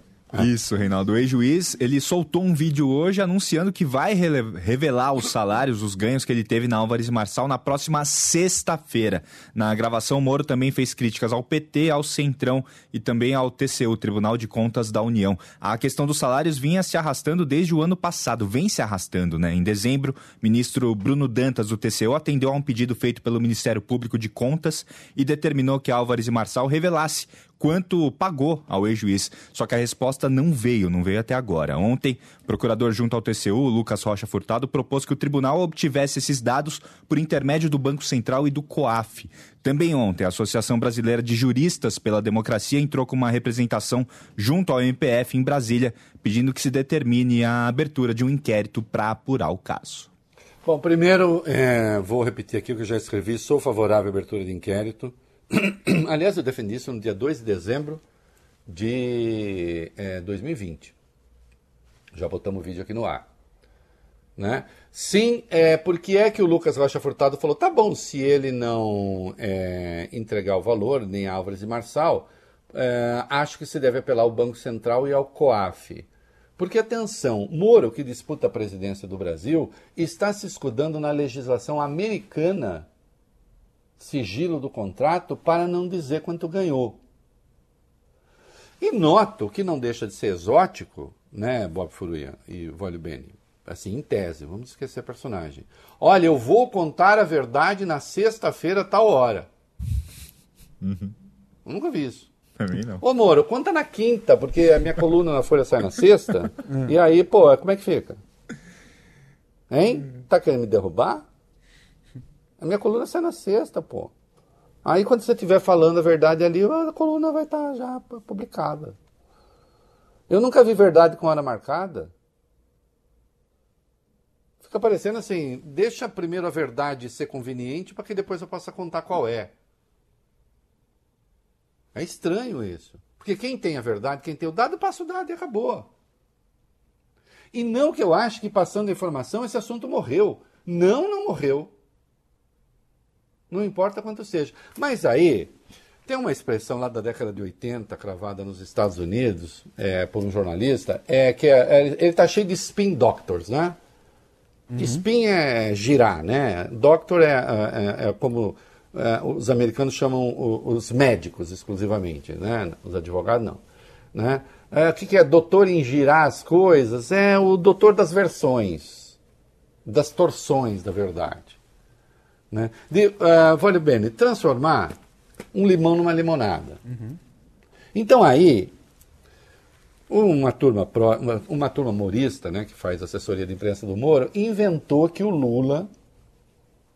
Isso, Reinaldo. O ex-juiz, ele soltou um vídeo hoje anunciando que vai revelar os salários, os ganhos que ele teve na Álvares Marçal na próxima sexta-feira. Na gravação, Moro também fez críticas ao PT, ao Centrão e também ao TCU, Tribunal de Contas da União. A questão dos salários vinha se arrastando desde o ano passado, vem se arrastando, né? Em dezembro, ministro Bruno Dantas, do TCU, atendeu a um pedido feito pelo Ministério Público de Contas e determinou que Álvares e Marçal revelasse quanto pagou ao ex-juiz. Só que a resposta não veio, não veio até agora. Ontem, procurador junto ao TCU, Lucas Rocha Furtado, propôs que o tribunal obtivesse esses dados por intermédio do Banco Central e do COAF. Também ontem, a Associação Brasileira de Juristas pela Democracia entrou com uma representação junto ao MPF em Brasília, pedindo que se determine a abertura de um inquérito para apurar o caso. Bom, primeiro, é, vou repetir aqui o que eu já escrevi. Sou favorável à abertura de inquérito. Aliás, eu defendi isso no dia 2 de dezembro de é, 2020. Já botamos o vídeo aqui no ar. Né? Sim, é, porque é que o Lucas Rocha Furtado falou: tá bom, se ele não é, entregar o valor, nem Álvares e Marçal, é, acho que se deve apelar ao Banco Central e ao COAF. Porque, atenção, Moro, que disputa a presidência do Brasil, está se escudando na legislação americana sigilo do contrato para não dizer quanto ganhou. E noto que não deixa de ser exótico, né, Bob Furuia e Vólio Bene? Assim, em tese, vamos esquecer a personagem. Olha, eu vou contar a verdade na sexta-feira, tal hora. Uhum. Eu nunca vi isso. Também não. Ô, Moro, conta na quinta, porque a minha coluna na Folha sai na sexta. e aí, pô, como é que fica? Hein? Tá querendo me derrubar? A minha coluna sai na sexta, pô. Aí quando você estiver falando a verdade ali, a coluna vai estar já publicada. Eu nunca vi verdade com hora marcada. Fica parecendo assim, deixa primeiro a verdade ser conveniente para que depois eu possa contar qual é. É estranho isso. Porque quem tem a verdade, quem tem o dado, passa o dado e acabou. E não que eu ache que passando a informação esse assunto morreu. Não, não morreu. Não importa quanto seja. Mas aí, tem uma expressão lá da década de 80, cravada nos Estados Unidos, é, por um jornalista, é que é, é, ele está cheio de spin doctors, né? Uhum. Spin é girar, né? Doctor é, é, é como é, os americanos chamam o, os médicos exclusivamente, né? Os advogados não. Né? É, o que, que é doutor em girar as coisas? É o doutor das versões, das torções da verdade. Né? De, uh, vale bem, transformar um limão numa limonada. Uhum. Então aí, uma turma, pro, uma, uma, turma morista, né, que faz assessoria de imprensa do Moro, inventou que o Lula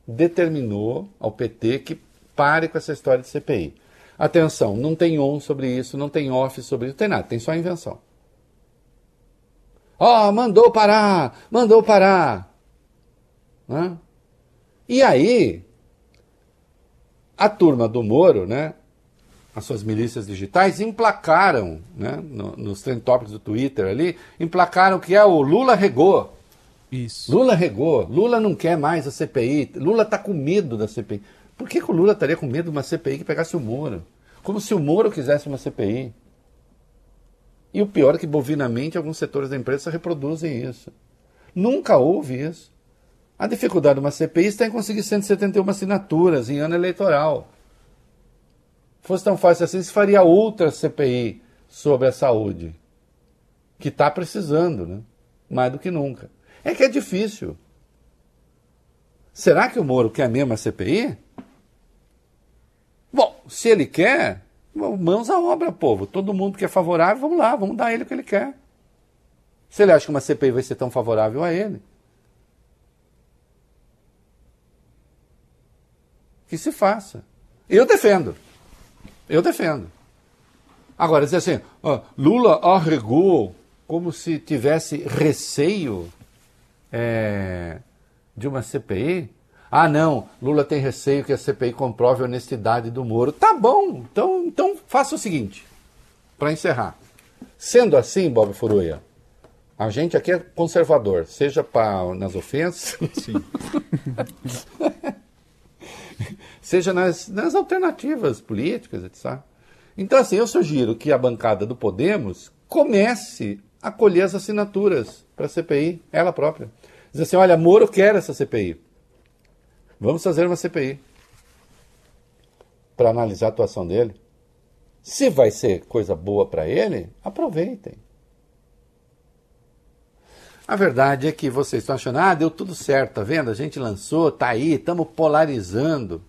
determinou ao PT que pare com essa história de CPI. Atenção, não tem on sobre isso, não tem off sobre isso, não tem nada, tem só invenção. Ó, oh, mandou parar, mandou parar. Né? E aí, a turma do Moro, né, as suas milícias digitais, emplacaram, né, no, nos trend topics do Twitter ali, emplacaram que é o Lula regou. Isso. Lula regou, Lula não quer mais a CPI, Lula está com medo da CPI. Por que, que o Lula estaria com medo de uma CPI que pegasse o Moro? Como se o Moro quisesse uma CPI. E o pior é que, bovinamente, alguns setores da imprensa reproduzem isso. Nunca houve isso. A dificuldade de uma CPI está em conseguir 171 assinaturas em ano eleitoral. Se fosse tão fácil assim, se faria outra CPI sobre a saúde, que está precisando, né? mais do que nunca. É que é difícil. Será que o Moro quer mesmo a CPI? Bom, se ele quer, mãos à obra, povo. Todo mundo que é favorável, vamos lá, vamos dar ele o que ele quer. Se ele acha que uma CPI vai ser tão favorável a ele. Que se faça. Eu defendo. Eu defendo. Agora, dizer assim, ó, Lula arregou como se tivesse receio é, de uma CPI. Ah, não, Lula tem receio que a CPI comprove a honestidade do Moro. Tá bom, então, então faça o seguinte, para encerrar. Sendo assim, Bob Furuia, a gente aqui é conservador, seja pra, nas ofensas, seja nas, nas alternativas políticas, etc. Então, assim, eu sugiro que a bancada do Podemos comece a colher as assinaturas para a CPI, ela própria. Diz assim: olha, Moro quer essa CPI. Vamos fazer uma CPI para analisar a atuação dele. Se vai ser coisa boa para ele, aproveitem. A verdade é que vocês estão achando, ah, deu tudo certo, tá vendo? A gente lançou, tá aí, estamos polarizando.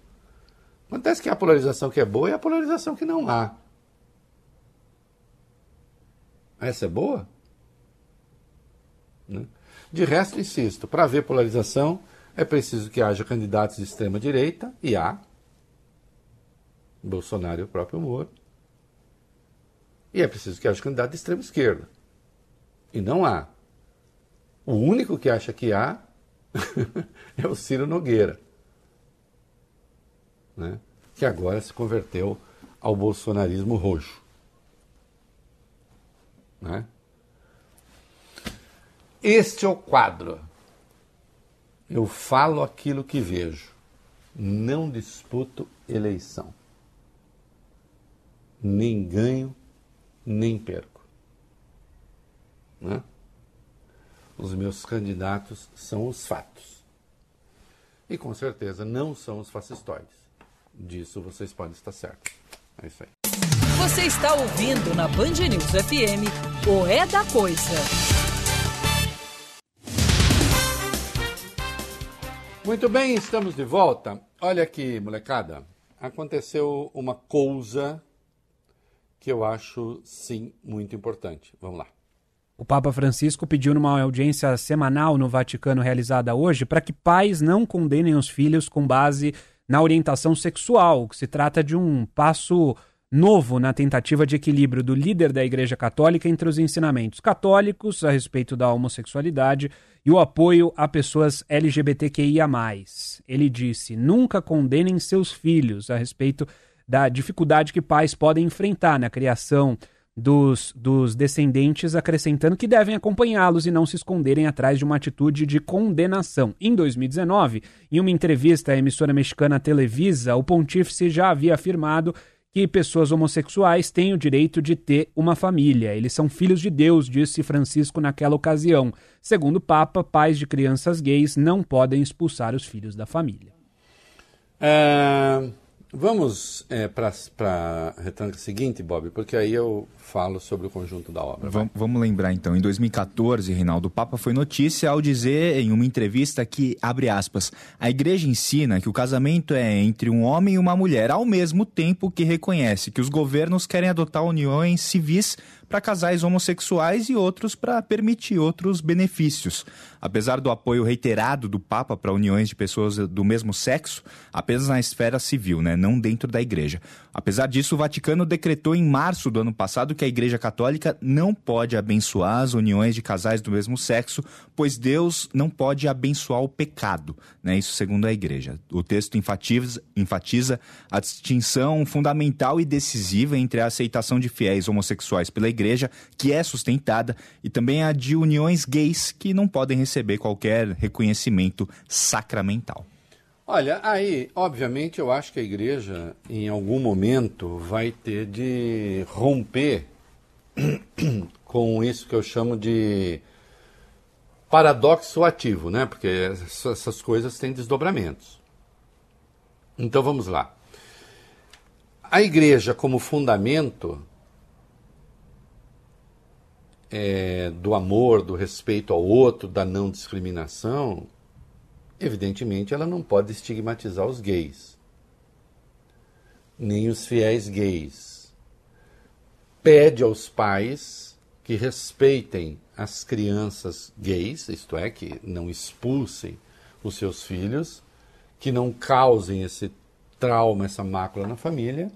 Acontece que a polarização que é boa é a polarização que não há. Essa é boa? Né? De resto, insisto, para haver polarização é preciso que haja candidatos de extrema direita, e há. Bolsonaro e o próprio Moro. E é preciso que haja candidato de extrema esquerda. E não há. O único que acha que há é o Ciro Nogueira, né? que agora se converteu ao bolsonarismo roxo. Né? Este é o quadro. Eu falo aquilo que vejo. Não disputo eleição. Nem ganho, nem perco. Né? Os meus candidatos são os fatos. E com certeza não são os fascistoides. Disso vocês podem estar certos. É isso aí. Você está ouvindo na Band News FM o É da Coisa. Muito bem, estamos de volta. Olha aqui, molecada. Aconteceu uma coisa que eu acho, sim, muito importante. Vamos lá. O Papa Francisco pediu numa audiência semanal no Vaticano realizada hoje para que pais não condenem os filhos com base na orientação sexual, que se trata de um passo novo na tentativa de equilíbrio do líder da Igreja Católica entre os ensinamentos católicos a respeito da homossexualidade e o apoio a pessoas LGBTQIA. Ele disse: nunca condenem seus filhos a respeito da dificuldade que pais podem enfrentar na criação dos, dos descendentes, acrescentando que devem acompanhá-los e não se esconderem atrás de uma atitude de condenação. Em 2019, em uma entrevista à emissora mexicana Televisa, o pontífice já havia afirmado que pessoas homossexuais têm o direito de ter uma família. Eles são filhos de Deus, disse Francisco naquela ocasião. Segundo o Papa, pais de crianças gays não podem expulsar os filhos da família. É, vamos é, para a retranca seguinte, Bob, porque aí eu falo sobre o conjunto da obra. Vam, vamos lembrar então, em 2014, Reinaldo, Papa foi notícia ao dizer em uma entrevista que, abre aspas, a igreja ensina que o casamento é entre um homem e uma mulher, ao mesmo tempo que reconhece que os governos querem adotar uniões civis para casais homossexuais e outros para permitir outros benefícios. Apesar do apoio reiterado do Papa para uniões de pessoas do mesmo sexo, apenas na esfera civil, né, não dentro da igreja. Apesar disso, o Vaticano decretou em março do ano passado que a Igreja Católica não pode abençoar as uniões de casais do mesmo sexo, pois Deus não pode abençoar o pecado, né? Isso segundo a Igreja. O texto enfatiza, enfatiza a distinção fundamental e decisiva entre a aceitação de fiéis homossexuais pela Igreja, que é sustentada, e também a de uniões gays que não podem receber qualquer reconhecimento sacramental. Olha, aí, obviamente, eu acho que a igreja, em algum momento, vai ter de romper com isso que eu chamo de paradoxo ativo, né? Porque essas coisas têm desdobramentos. Então vamos lá. A igreja, como fundamento é, do amor, do respeito ao outro, da não discriminação, evidentemente ela não pode estigmatizar os gays, nem os fiéis gays. Pede aos pais que respeitem as crianças gays, isto é, que não expulsem os seus filhos, que não causem esse trauma, essa mácula na família,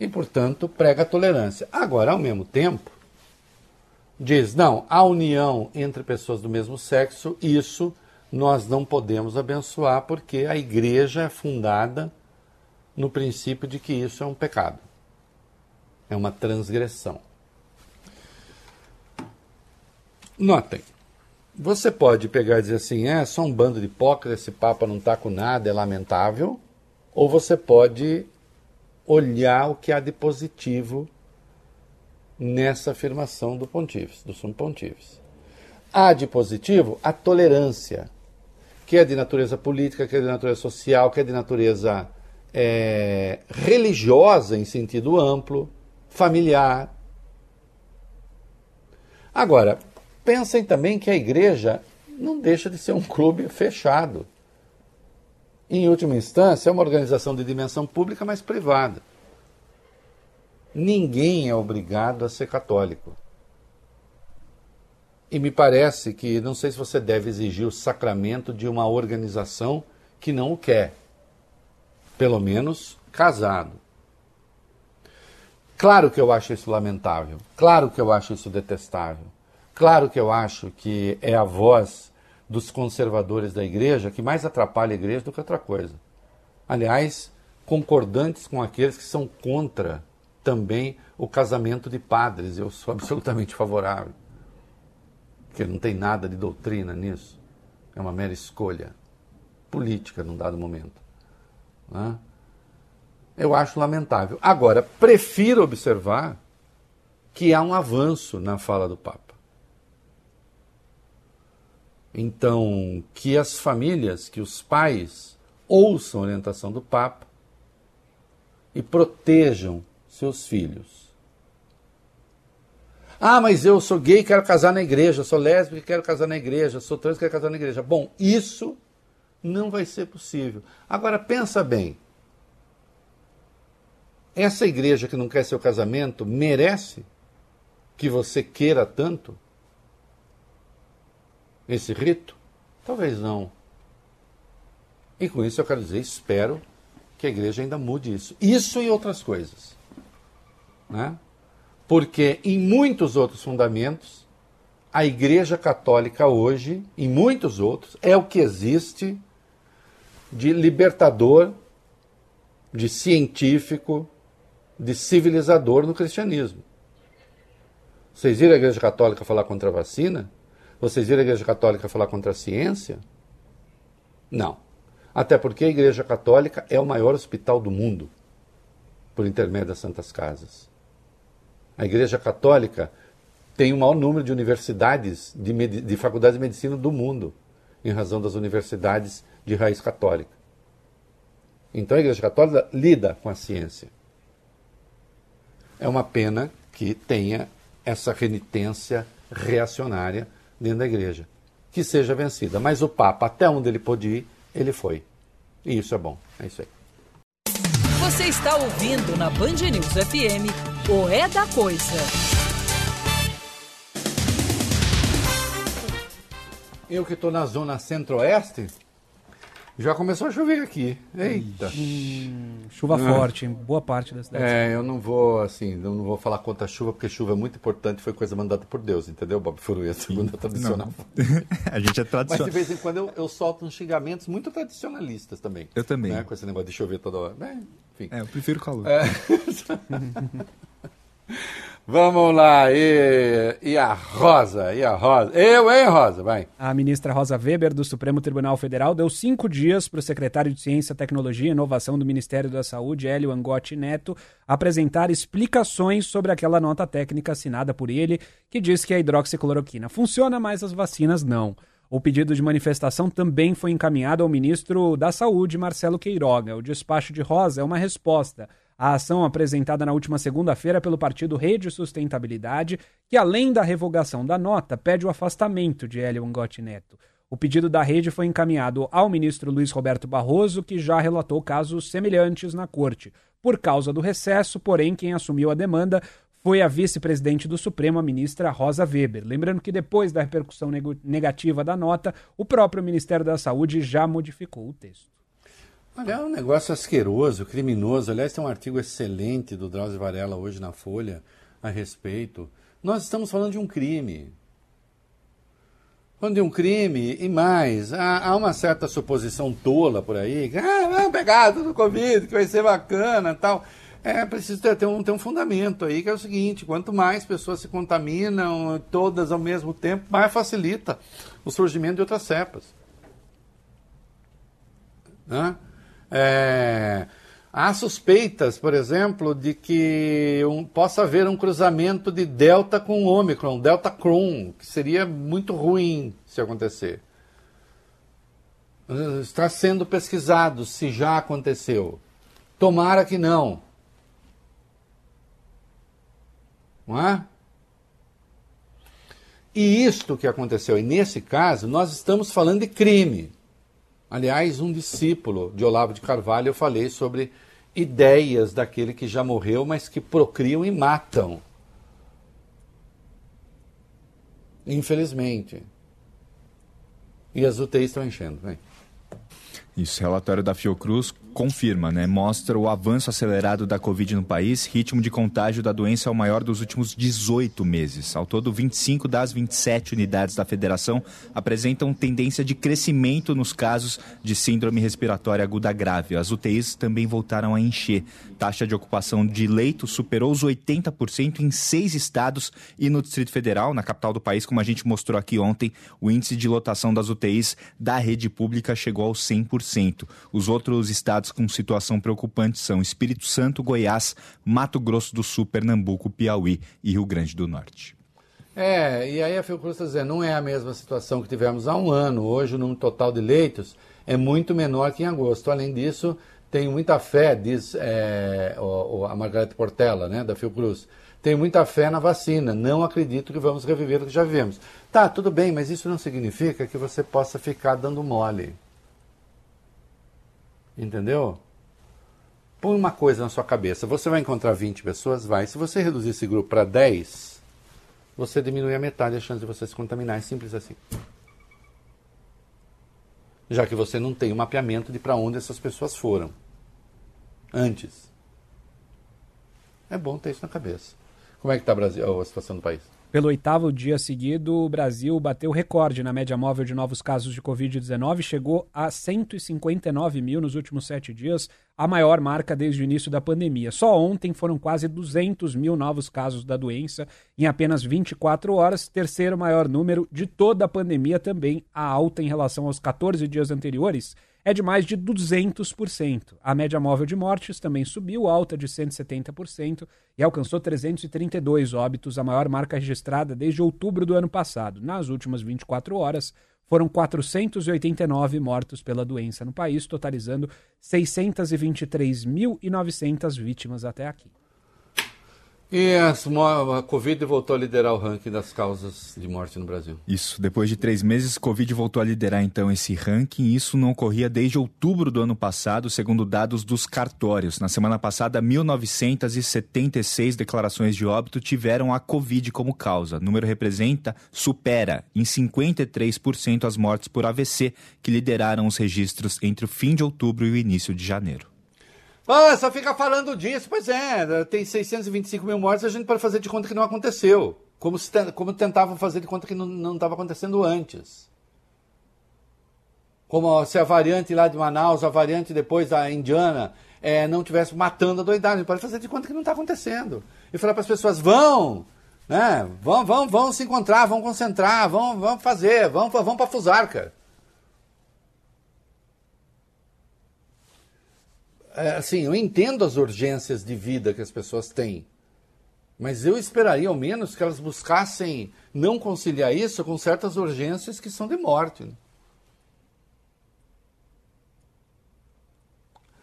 e, portanto, prega a tolerância. Agora, ao mesmo tempo, diz: não, a união entre pessoas do mesmo sexo, isso nós não podemos abençoar porque a igreja é fundada no princípio de que isso é um pecado, é uma transgressão. Notem, você pode pegar e dizer assim, é só um bando de hipócritas, esse Papa não está com nada, é lamentável. Ou você pode olhar o que há de positivo nessa afirmação do pontífice, do sumo pontífice. Há de positivo a tolerância, que é de natureza política, que é de natureza social, que é de natureza é, religiosa em sentido amplo, familiar. Agora, pensem também que a igreja não deixa de ser um clube fechado. Em última instância, é uma organização de dimensão pública, mas privada. Ninguém é obrigado a ser católico. E me parece que, não sei se você deve exigir o sacramento de uma organização que não o quer. Pelo menos casado. Claro que eu acho isso lamentável. Claro que eu acho isso detestável. Claro que eu acho que é a voz dos conservadores da igreja que mais atrapalha a igreja do que outra coisa. Aliás, concordantes com aqueles que são contra também o casamento de padres. Eu sou absolutamente favorável. Porque não tem nada de doutrina nisso. É uma mera escolha política num dado momento. Né? Eu acho lamentável. Agora, prefiro observar que há um avanço na fala do Papa. Então, que as famílias, que os pais ouçam a orientação do Papa e protejam seus filhos. Ah, mas eu sou gay e quero casar na igreja, sou lésbica e quero casar na igreja, sou trans quero casar na igreja. Bom, isso não vai ser possível. Agora, pensa bem. Essa igreja que não quer seu casamento merece que você queira tanto? esse rito? Talvez não. E com isso eu quero dizer, espero que a igreja ainda mude isso. Isso e outras coisas. Né? Porque em muitos outros fundamentos, a Igreja Católica hoje, em muitos outros, é o que existe de libertador, de científico, de civilizador no cristianismo. Vocês viram a Igreja Católica falar contra a vacina? Vocês viram a Igreja Católica falar contra a ciência? Não. Até porque a Igreja Católica é o maior hospital do mundo, por intermédio das Santas Casas. A Igreja Católica tem o maior número de universidades, de, de faculdades de medicina do mundo, em razão das universidades de raiz católica. Então a Igreja Católica lida com a ciência. É uma pena que tenha essa renitência reacionária dentro da igreja, que seja vencida. Mas o Papa, até onde ele pôde ir, ele foi. E isso é bom. É isso aí. Você está ouvindo na Band News FM o É da Coisa. Eu que estou na zona centro-oeste, já começou a chover aqui. Eita. Hum, chuva ah. forte em boa parte da cidade. É, eu não vou, assim, eu não vou falar contra a chuva, porque chuva é muito importante, foi coisa mandada por Deus, entendeu, Bob Furuia? Segunda tradicional. a gente é tradicional. Mas de vez em quando eu, eu solto uns xingamentos muito tradicionalistas também. Eu também. Né? Com esse negócio de chover toda hora. É, enfim. É, eu prefiro calor. É. Vamos lá, e, e, a Rosa, e a Rosa. Eu, hein, Rosa, vai. A ministra Rosa Weber, do Supremo Tribunal Federal, deu cinco dias para o secretário de Ciência, Tecnologia e Inovação do Ministério da Saúde, Hélio Angotti Neto, apresentar explicações sobre aquela nota técnica assinada por ele, que diz que a hidroxicloroquina funciona, mas as vacinas não. O pedido de manifestação também foi encaminhado ao ministro da Saúde, Marcelo Queiroga. O despacho de Rosa é uma resposta a ação apresentada na última segunda-feira pelo partido Rede Sustentabilidade, que além da revogação da nota, pede o afastamento de Hélio Angotti Neto. O pedido da rede foi encaminhado ao ministro Luiz Roberto Barroso, que já relatou casos semelhantes na corte. Por causa do recesso, porém, quem assumiu a demanda foi a vice-presidente do Supremo, a ministra Rosa Weber. Lembrando que depois da repercussão negativa da nota, o próprio Ministério da Saúde já modificou o texto. Olha, é um negócio asqueroso, criminoso. Aliás, tem um artigo excelente do Drauzio Varela hoje na Folha a respeito. Nós estamos falando de um crime. Falando de um crime e mais, há, há uma certa suposição tola por aí, ah, vamos pegar tudo Covid, que vai ser bacana tal. É preciso ter, ter um, ter um fundamento aí, que é o seguinte: quanto mais pessoas se contaminam, todas ao mesmo tempo, mais facilita o surgimento de outras cepas. Né? É, há suspeitas, por exemplo, de que um, possa haver um cruzamento de Delta com Ômicron, Delta Cron, que seria muito ruim se acontecer. Está sendo pesquisado se já aconteceu. Tomara que não. Não é? E isto que aconteceu, e nesse caso, nós estamos falando de crime. Aliás, um discípulo de Olavo de Carvalho, eu falei sobre ideias daquele que já morreu, mas que procriam e matam. Infelizmente. E as UTIs estão enchendo. Vem. Isso, relatório da Fiocruz confirma, né? Mostra o avanço acelerado da Covid no país. Ritmo de contágio da doença é o maior dos últimos 18 meses. Ao todo, 25 das 27 unidades da federação apresentam tendência de crescimento nos casos de síndrome respiratória aguda grave. As UTIs também voltaram a encher. Taxa de ocupação de leitos superou os 80% em seis estados e no Distrito Federal, na capital do país, como a gente mostrou aqui ontem, o índice de lotação das UTIs da rede pública chegou aos 100%. Os outros estados estados com situação preocupante são Espírito Santo, Goiás, Mato Grosso do Sul, Pernambuco, Piauí e Rio Grande do Norte. É, e aí a Fiocruz está dizendo, não é a mesma situação que tivemos há um ano. Hoje o número total de leitos é muito menor que em agosto. Além disso, tenho muita fé, diz é, a Margareta Portela, né, da Fiocruz, tenho muita fé na vacina, não acredito que vamos reviver o que já vivemos. Tá, tudo bem, mas isso não significa que você possa ficar dando mole. Entendeu? Põe uma coisa na sua cabeça. Você vai encontrar 20 pessoas? Vai. Se você reduzir esse grupo para 10, você diminui a metade a chance de você se contaminar. É simples assim. Já que você não tem o mapeamento de para onde essas pessoas foram. Antes. É bom ter isso na cabeça. Como é que está a situação do país? Pelo oitavo dia seguido, o Brasil bateu recorde na média móvel de novos casos de Covid-19, chegou a 159 mil nos últimos sete dias, a maior marca desde o início da pandemia. Só ontem foram quase 200 mil novos casos da doença em apenas 24 horas, terceiro maior número de toda a pandemia, também a alta em relação aos 14 dias anteriores é de mais de 200%. A média móvel de mortes também subiu, alta de 170%, e alcançou 332 óbitos, a maior marca registrada desde outubro do ano passado. Nas últimas 24 horas, foram 489 mortos pela doença no país, totalizando 623.900 vítimas até aqui. E a Covid voltou a liderar o ranking das causas de morte no Brasil. Isso. Depois de três meses, Covid voltou a liderar então esse ranking. Isso não ocorria desde outubro do ano passado, segundo dados dos cartórios. Na semana passada, 1.976 declarações de óbito tiveram a Covid como causa. O número representa, supera em 53% as mortes por AVC, que lideraram os registros entre o fim de outubro e o início de janeiro. Ah, só fica falando disso. Pois é, tem 625 mil mortes, a gente pode fazer de conta que não aconteceu. Como, se, como tentavam fazer de conta que não estava acontecendo antes. Como se a variante lá de Manaus, a variante depois da indiana, é, não tivesse matando a doidade. A gente pode fazer de conta que não está acontecendo. E falar para as pessoas, vão, né? Vão, vão, vão se encontrar, vão concentrar, vão, vão fazer, vão, vão para Fusarca. Assim, eu entendo as urgências de vida que as pessoas têm, mas eu esperaria ao menos que elas buscassem não conciliar isso com certas urgências que são de morte. Né?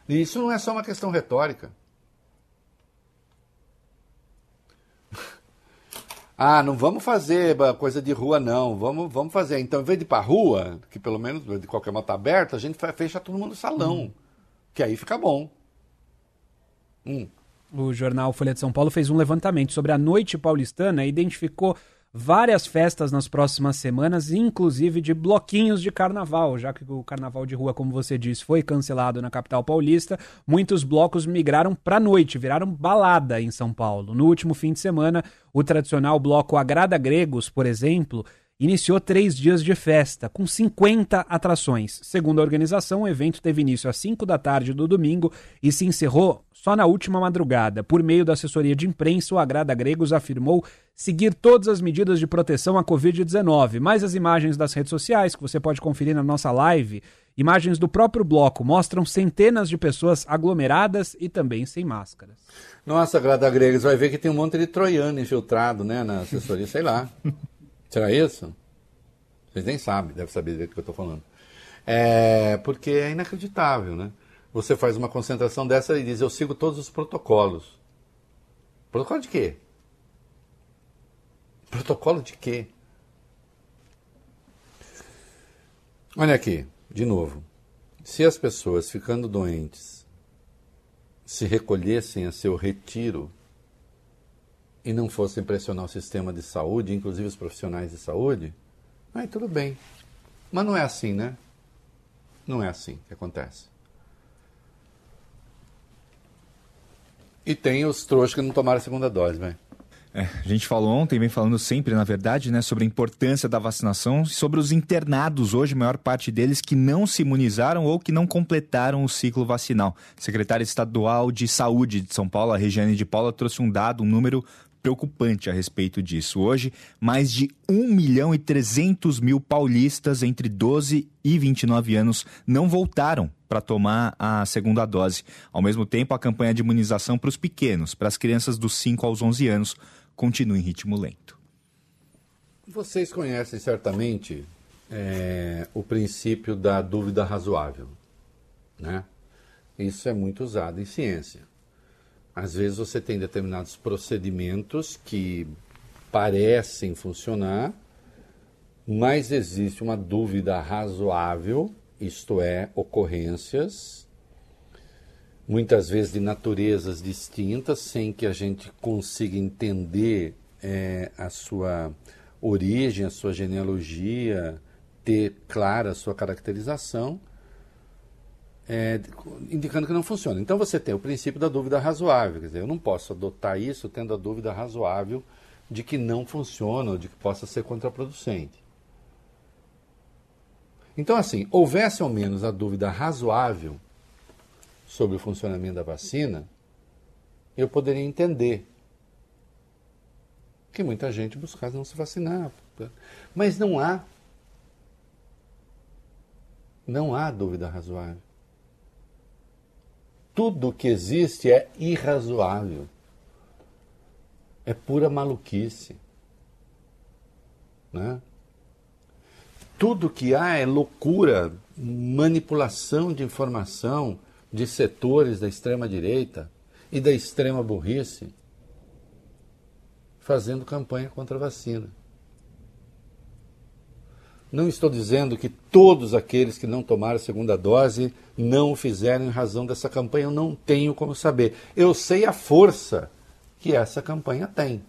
E isso não é só uma questão retórica. Ah, não vamos fazer coisa de rua, não. Vamos, vamos fazer. Então, em vez de ir para rua, que pelo menos de qualquer modo está aberta, a gente fecha todo mundo no salão. Hum que aí fica bom. Hum. O jornal Folha de São Paulo fez um levantamento sobre a noite paulistana e identificou várias festas nas próximas semanas, inclusive de bloquinhos de carnaval, já que o carnaval de rua, como você disse, foi cancelado na capital paulista, muitos blocos migraram para a noite, viraram balada em São Paulo. No último fim de semana, o tradicional bloco Agrada Gregos, por exemplo, iniciou três dias de festa, com 50 atrações. Segundo a organização, o evento teve início às 5 da tarde do domingo e se encerrou só na última madrugada. Por meio da assessoria de imprensa, o Agrada Gregos afirmou seguir todas as medidas de proteção à Covid-19. Mais as imagens das redes sociais, que você pode conferir na nossa live, imagens do próprio bloco, mostram centenas de pessoas aglomeradas e também sem máscaras. Nossa, Grada Gregos, vai ver que tem um monte de troiano infiltrado, né, na assessoria, sei lá. Será isso? Vocês nem sabem, deve saber do que eu estou falando. É, porque é inacreditável, né? Você faz uma concentração dessa e diz, eu sigo todos os protocolos. Protocolo de quê? Protocolo de quê? Olha aqui, de novo. Se as pessoas ficando doentes se recolhessem a seu retiro e não fossem pressionar o sistema de saúde, inclusive os profissionais de saúde, aí tudo bem. Mas não é assim, né? Não é assim que acontece. E tem os trouxas que não tomaram a segunda dose, velho. É, a gente falou ontem, vem falando sempre, na verdade, né, sobre a importância da vacinação sobre os internados hoje, a maior parte deles que não se imunizaram ou que não completaram o ciclo vacinal. Secretária estadual de Saúde de São Paulo, a Regiane de Paula, trouxe um dado, um número preocupante a respeito disso. Hoje, mais de 1 milhão e 300 mil paulistas entre 12 e 29 anos não voltaram para tomar a segunda dose. Ao mesmo tempo, a campanha de imunização para os pequenos, para as crianças dos 5 aos 11 anos, continua em ritmo lento. Vocês conhecem certamente é, o princípio da dúvida razoável, né? Isso é muito usado em ciência. Às vezes você tem determinados procedimentos que parecem funcionar, mas existe uma dúvida razoável, isto é, ocorrências, muitas vezes de naturezas distintas, sem que a gente consiga entender é, a sua origem, a sua genealogia, ter clara a sua caracterização é, indicando que não funciona. Então você tem o princípio da dúvida razoável, quer dizer, eu não posso adotar isso tendo a dúvida razoável de que não funciona ou de que possa ser contraproducente. Então, assim, houvesse ao menos a dúvida razoável sobre o funcionamento da vacina, eu poderia entender que muita gente buscasse não se vacinar. Mas não há. Não há dúvida razoável tudo que existe é irrazoável. É pura maluquice. Né? Tudo que há é loucura, manipulação de informação de setores da extrema-direita e da extrema burrice fazendo campanha contra a vacina. Não estou dizendo que todos aqueles que não tomaram a segunda dose não o fizeram em razão dessa campanha, eu não tenho como saber. Eu sei a força que essa campanha tem.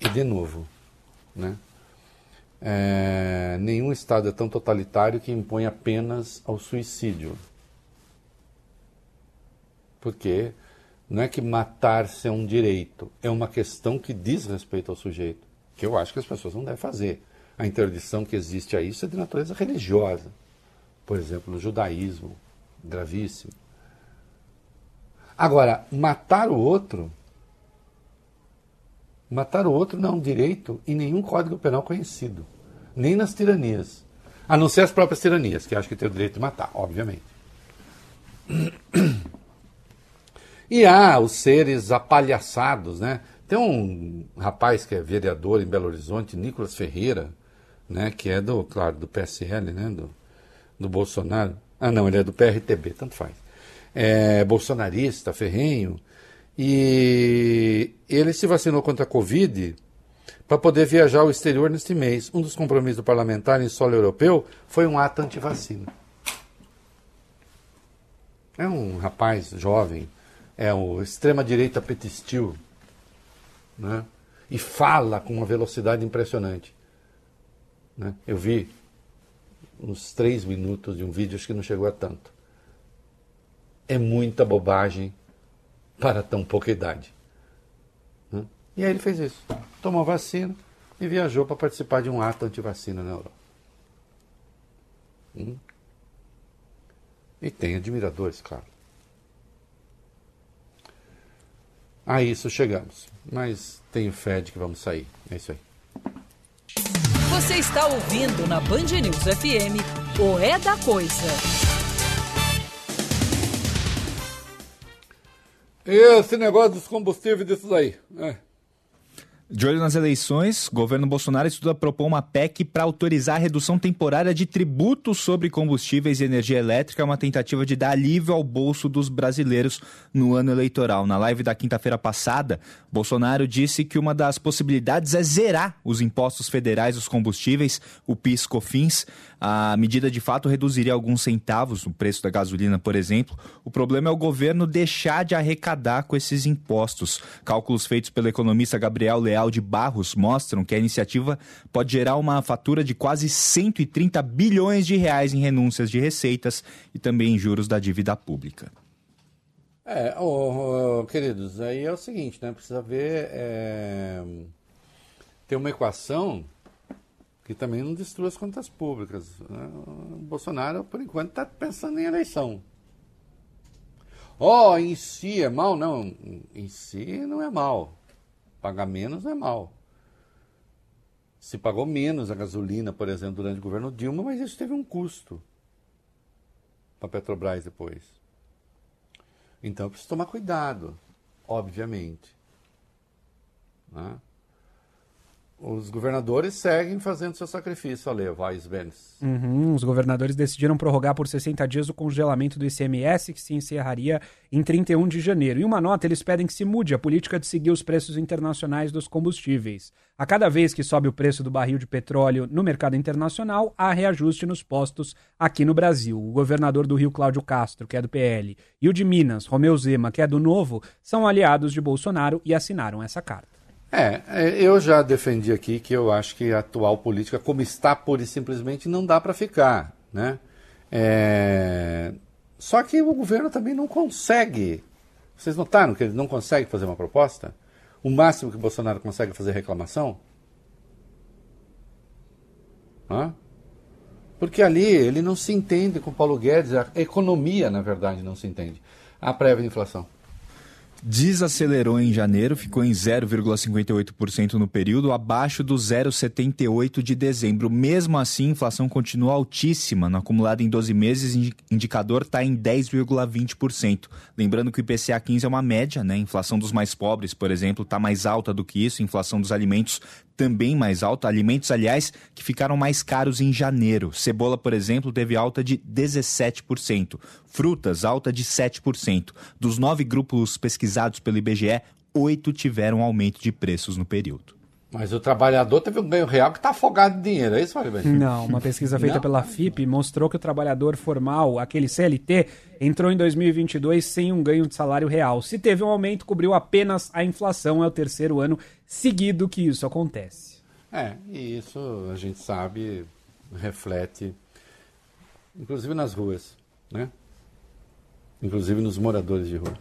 E de novo, né? É, nenhum Estado é tão totalitário que impõe apenas ao suicídio. Porque não é que matar-se é um direito, é uma questão que diz respeito ao sujeito, que eu acho que as pessoas não devem fazer. A interdição que existe a isso é de natureza religiosa. Por exemplo, no judaísmo, gravíssimo. Agora, matar o outro, matar o outro não é um direito em nenhum código penal conhecido, nem nas tiranias. A não ser as próprias tiranias, que acham que tem o direito de matar, obviamente. E há os seres apalhaçados, né? Tem um rapaz que é vereador em Belo Horizonte, Nicolas Ferreira, né? Que é do, claro, do PSL, né? Do, do Bolsonaro. Ah, não, ele é do PRTB, tanto faz. É bolsonarista, ferrenho. E ele se vacinou contra a Covid para poder viajar ao exterior neste mês. Um dos compromissos do parlamentar em solo europeu foi um ato anti-vacina. É um rapaz jovem, é o extrema-direita petistil, né? e fala com uma velocidade impressionante. Né? Eu vi uns três minutos de um vídeo, acho que não chegou a tanto. É muita bobagem para tão pouca idade. Né? E aí ele fez isso. Tomou vacina e viajou para participar de um ato anti-vacina na Europa. Hum. E tem admiradores, claro. A isso chegamos. Mas tenho fé de que vamos sair. É isso aí. Você está ouvindo na Band News FM o É da Coisa. Esse negócio dos combustíveis disso aí. É. De olho nas eleições, o governo Bolsonaro estuda propor uma PEC para autorizar a redução temporária de tributos sobre combustíveis e energia elétrica, uma tentativa de dar alívio ao bolso dos brasileiros no ano eleitoral. Na live da quinta-feira passada, Bolsonaro disse que uma das possibilidades é zerar os impostos federais dos combustíveis, o PIS/COFINS. A medida de fato reduziria alguns centavos no preço da gasolina, por exemplo. O problema é o governo deixar de arrecadar com esses impostos. Cálculos feitos pelo economista Gabriel Leal de Barros mostram que a iniciativa pode gerar uma fatura de quase 130 bilhões de reais em renúncias de receitas e também em juros da dívida pública. É, oh, oh, queridos, aí é o seguinte, né? Precisa ver. É... Tem uma equação que também não destrua as contas públicas. Né? O Bolsonaro, por enquanto, está pensando em eleição. Oh, em si é mal? Não, em si não é mal. Pagar menos não é mal. Se pagou menos a gasolina, por exemplo, durante o governo Dilma, mas isso teve um custo para a Petrobras depois. Então eu preciso tomar cuidado, obviamente. Né? Os governadores seguem fazendo seu sacrifício, Ale, Vais Benes. Uhum, os governadores decidiram prorrogar por 60 dias o congelamento do ICMS, que se encerraria em 31 de janeiro. Em uma nota, eles pedem que se mude a política de seguir os preços internacionais dos combustíveis. A cada vez que sobe o preço do barril de petróleo no mercado internacional, há reajuste nos postos aqui no Brasil. O governador do Rio, Cláudio Castro, que é do PL, e o de Minas, Romeu Zema, que é do Novo, são aliados de Bolsonaro e assinaram essa carta. É, eu já defendi aqui que eu acho que a atual política, como está pura e simplesmente, não dá para ficar. Né? É... Só que o governo também não consegue. Vocês notaram que ele não consegue fazer uma proposta? O máximo que o Bolsonaro consegue fazer reclamação? Hã? Porque ali ele não se entende com Paulo Guedes, a economia, na verdade, não se entende. A prévia de inflação desacelerou em janeiro, ficou em 0,58% no período, abaixo do 0,78% de dezembro. Mesmo assim, a inflação continua altíssima. No acumulado em 12 meses, indicador está em 10,20%. Lembrando que o IPCA 15 é uma média, né? A inflação dos mais pobres, por exemplo, está mais alta do que isso. A inflação dos alimentos também mais alta. Alimentos, aliás, que ficaram mais caros em janeiro. Cebola, por exemplo, teve alta de 17%. Frutas, alta de 7%. Dos nove grupos pesquisados pelo IBGE, oito tiveram aumento de preços no período. Mas o trabalhador teve um ganho real que está afogado em dinheiro, é isso, Mário Não, uma pesquisa feita Não? pela FIP mostrou que o trabalhador formal, aquele CLT, entrou em 2022 sem um ganho de salário real. Se teve um aumento, cobriu apenas a inflação. É o terceiro ano seguido que isso acontece. É, e isso a gente sabe, reflete, inclusive nas ruas, né? Inclusive nos moradores de rua.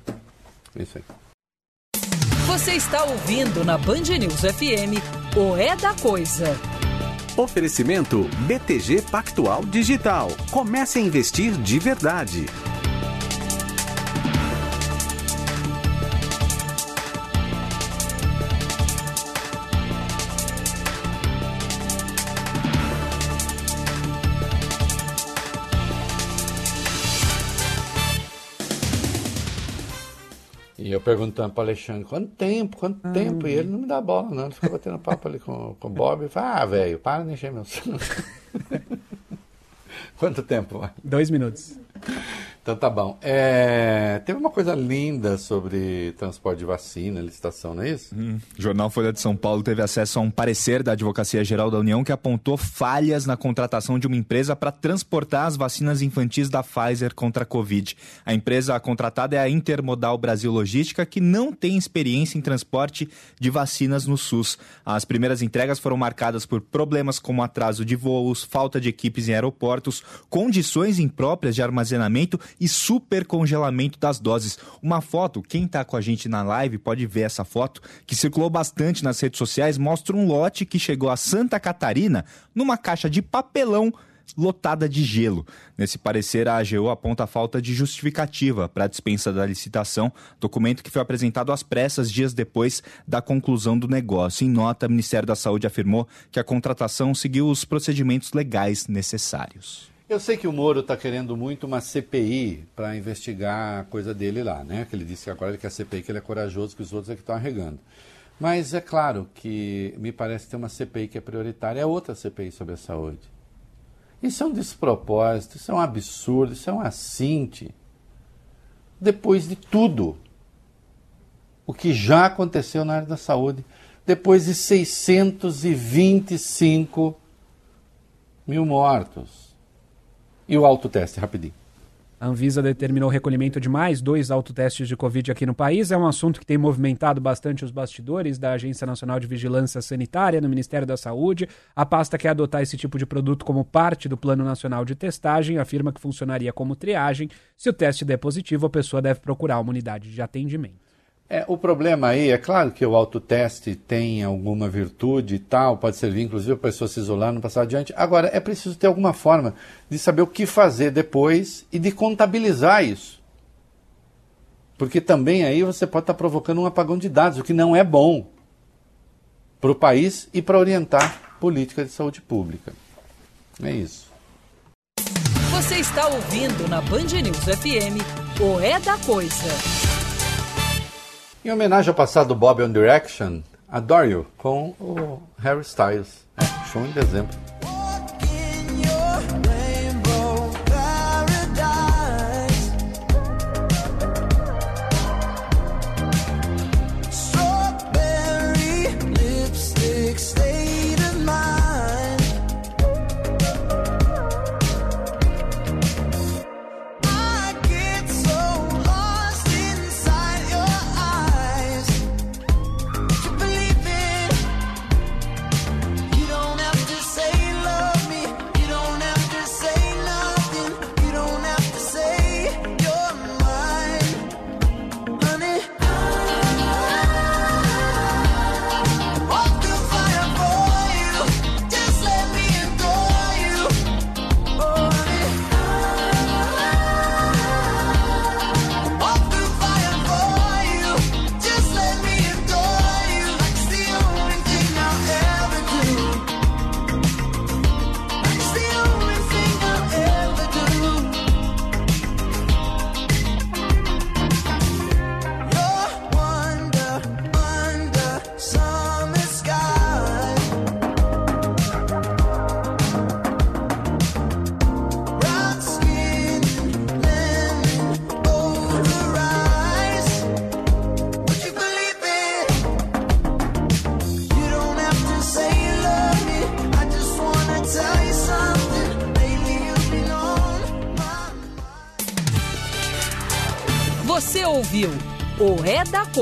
É isso aí. Você está ouvindo na Band News FM o É da Coisa. Oferecimento BTG Pactual Digital. Comece a investir de verdade. Eu perguntando para o Alexandre, quanto tempo, quanto ah, tempo? E ele não me dá bola, não. Ele fica batendo papo ali com, com o Bob. E fala, ah, velho, para de encher meu Quanto tempo? Dois minutos. Então tá bom. É, teve uma coisa linda sobre transporte de vacina, licitação, não é isso? Hum. O jornal Folha de São Paulo teve acesso a um parecer da Advocacia Geral da União que apontou falhas na contratação de uma empresa para transportar as vacinas infantis da Pfizer contra a Covid. A empresa contratada é a Intermodal Brasil Logística, que não tem experiência em transporte de vacinas no SUS. As primeiras entregas foram marcadas por problemas como atraso de voos, falta de equipes em aeroportos, condições impróprias de armazenamento e supercongelamento das doses. Uma foto, quem está com a gente na live pode ver essa foto, que circulou bastante nas redes sociais, mostra um lote que chegou a Santa Catarina numa caixa de papelão lotada de gelo. Nesse parecer, a AGU aponta a falta de justificativa para a dispensa da licitação, documento que foi apresentado às pressas dias depois da conclusão do negócio. Em nota, o Ministério da Saúde afirmou que a contratação seguiu os procedimentos legais necessários. Eu sei que o Moro está querendo muito uma CPI para investigar a coisa dele lá, né? Que ele disse que agora ele quer CPI, que ele é corajoso, que os outros é que estão arregando. Mas é claro que me parece ter uma CPI que é prioritária, é outra CPI sobre a saúde. Isso é um despropósito, isso é um absurdo, isso é um assinte. Depois de tudo o que já aconteceu na área da saúde, depois de 625 mil mortos. E o autoteste, rapidinho. A Anvisa determinou o recolhimento de mais dois autotestes de Covid aqui no país. É um assunto que tem movimentado bastante os bastidores da Agência Nacional de Vigilância Sanitária no Ministério da Saúde. A pasta quer adotar esse tipo de produto como parte do Plano Nacional de Testagem, afirma que funcionaria como triagem. Se o teste der positivo, a pessoa deve procurar uma unidade de atendimento. É, o problema aí, é claro que o autoteste tem alguma virtude e tal, pode servir inclusive para a pessoa se isolar, não passar adiante. Agora, é preciso ter alguma forma de saber o que fazer depois e de contabilizar isso. Porque também aí você pode estar provocando um apagão de dados, o que não é bom para o país e para orientar política de saúde pública. É isso. Você está ouvindo na Band News FM o É da Coisa. Em homenagem ao passado Bob One Direction, Adore You, com o Harry Styles. É, show em dezembro.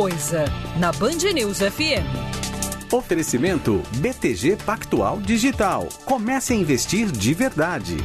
Coisa na Band News FM. Oferecimento BTG Pactual Digital. Comece a investir de verdade.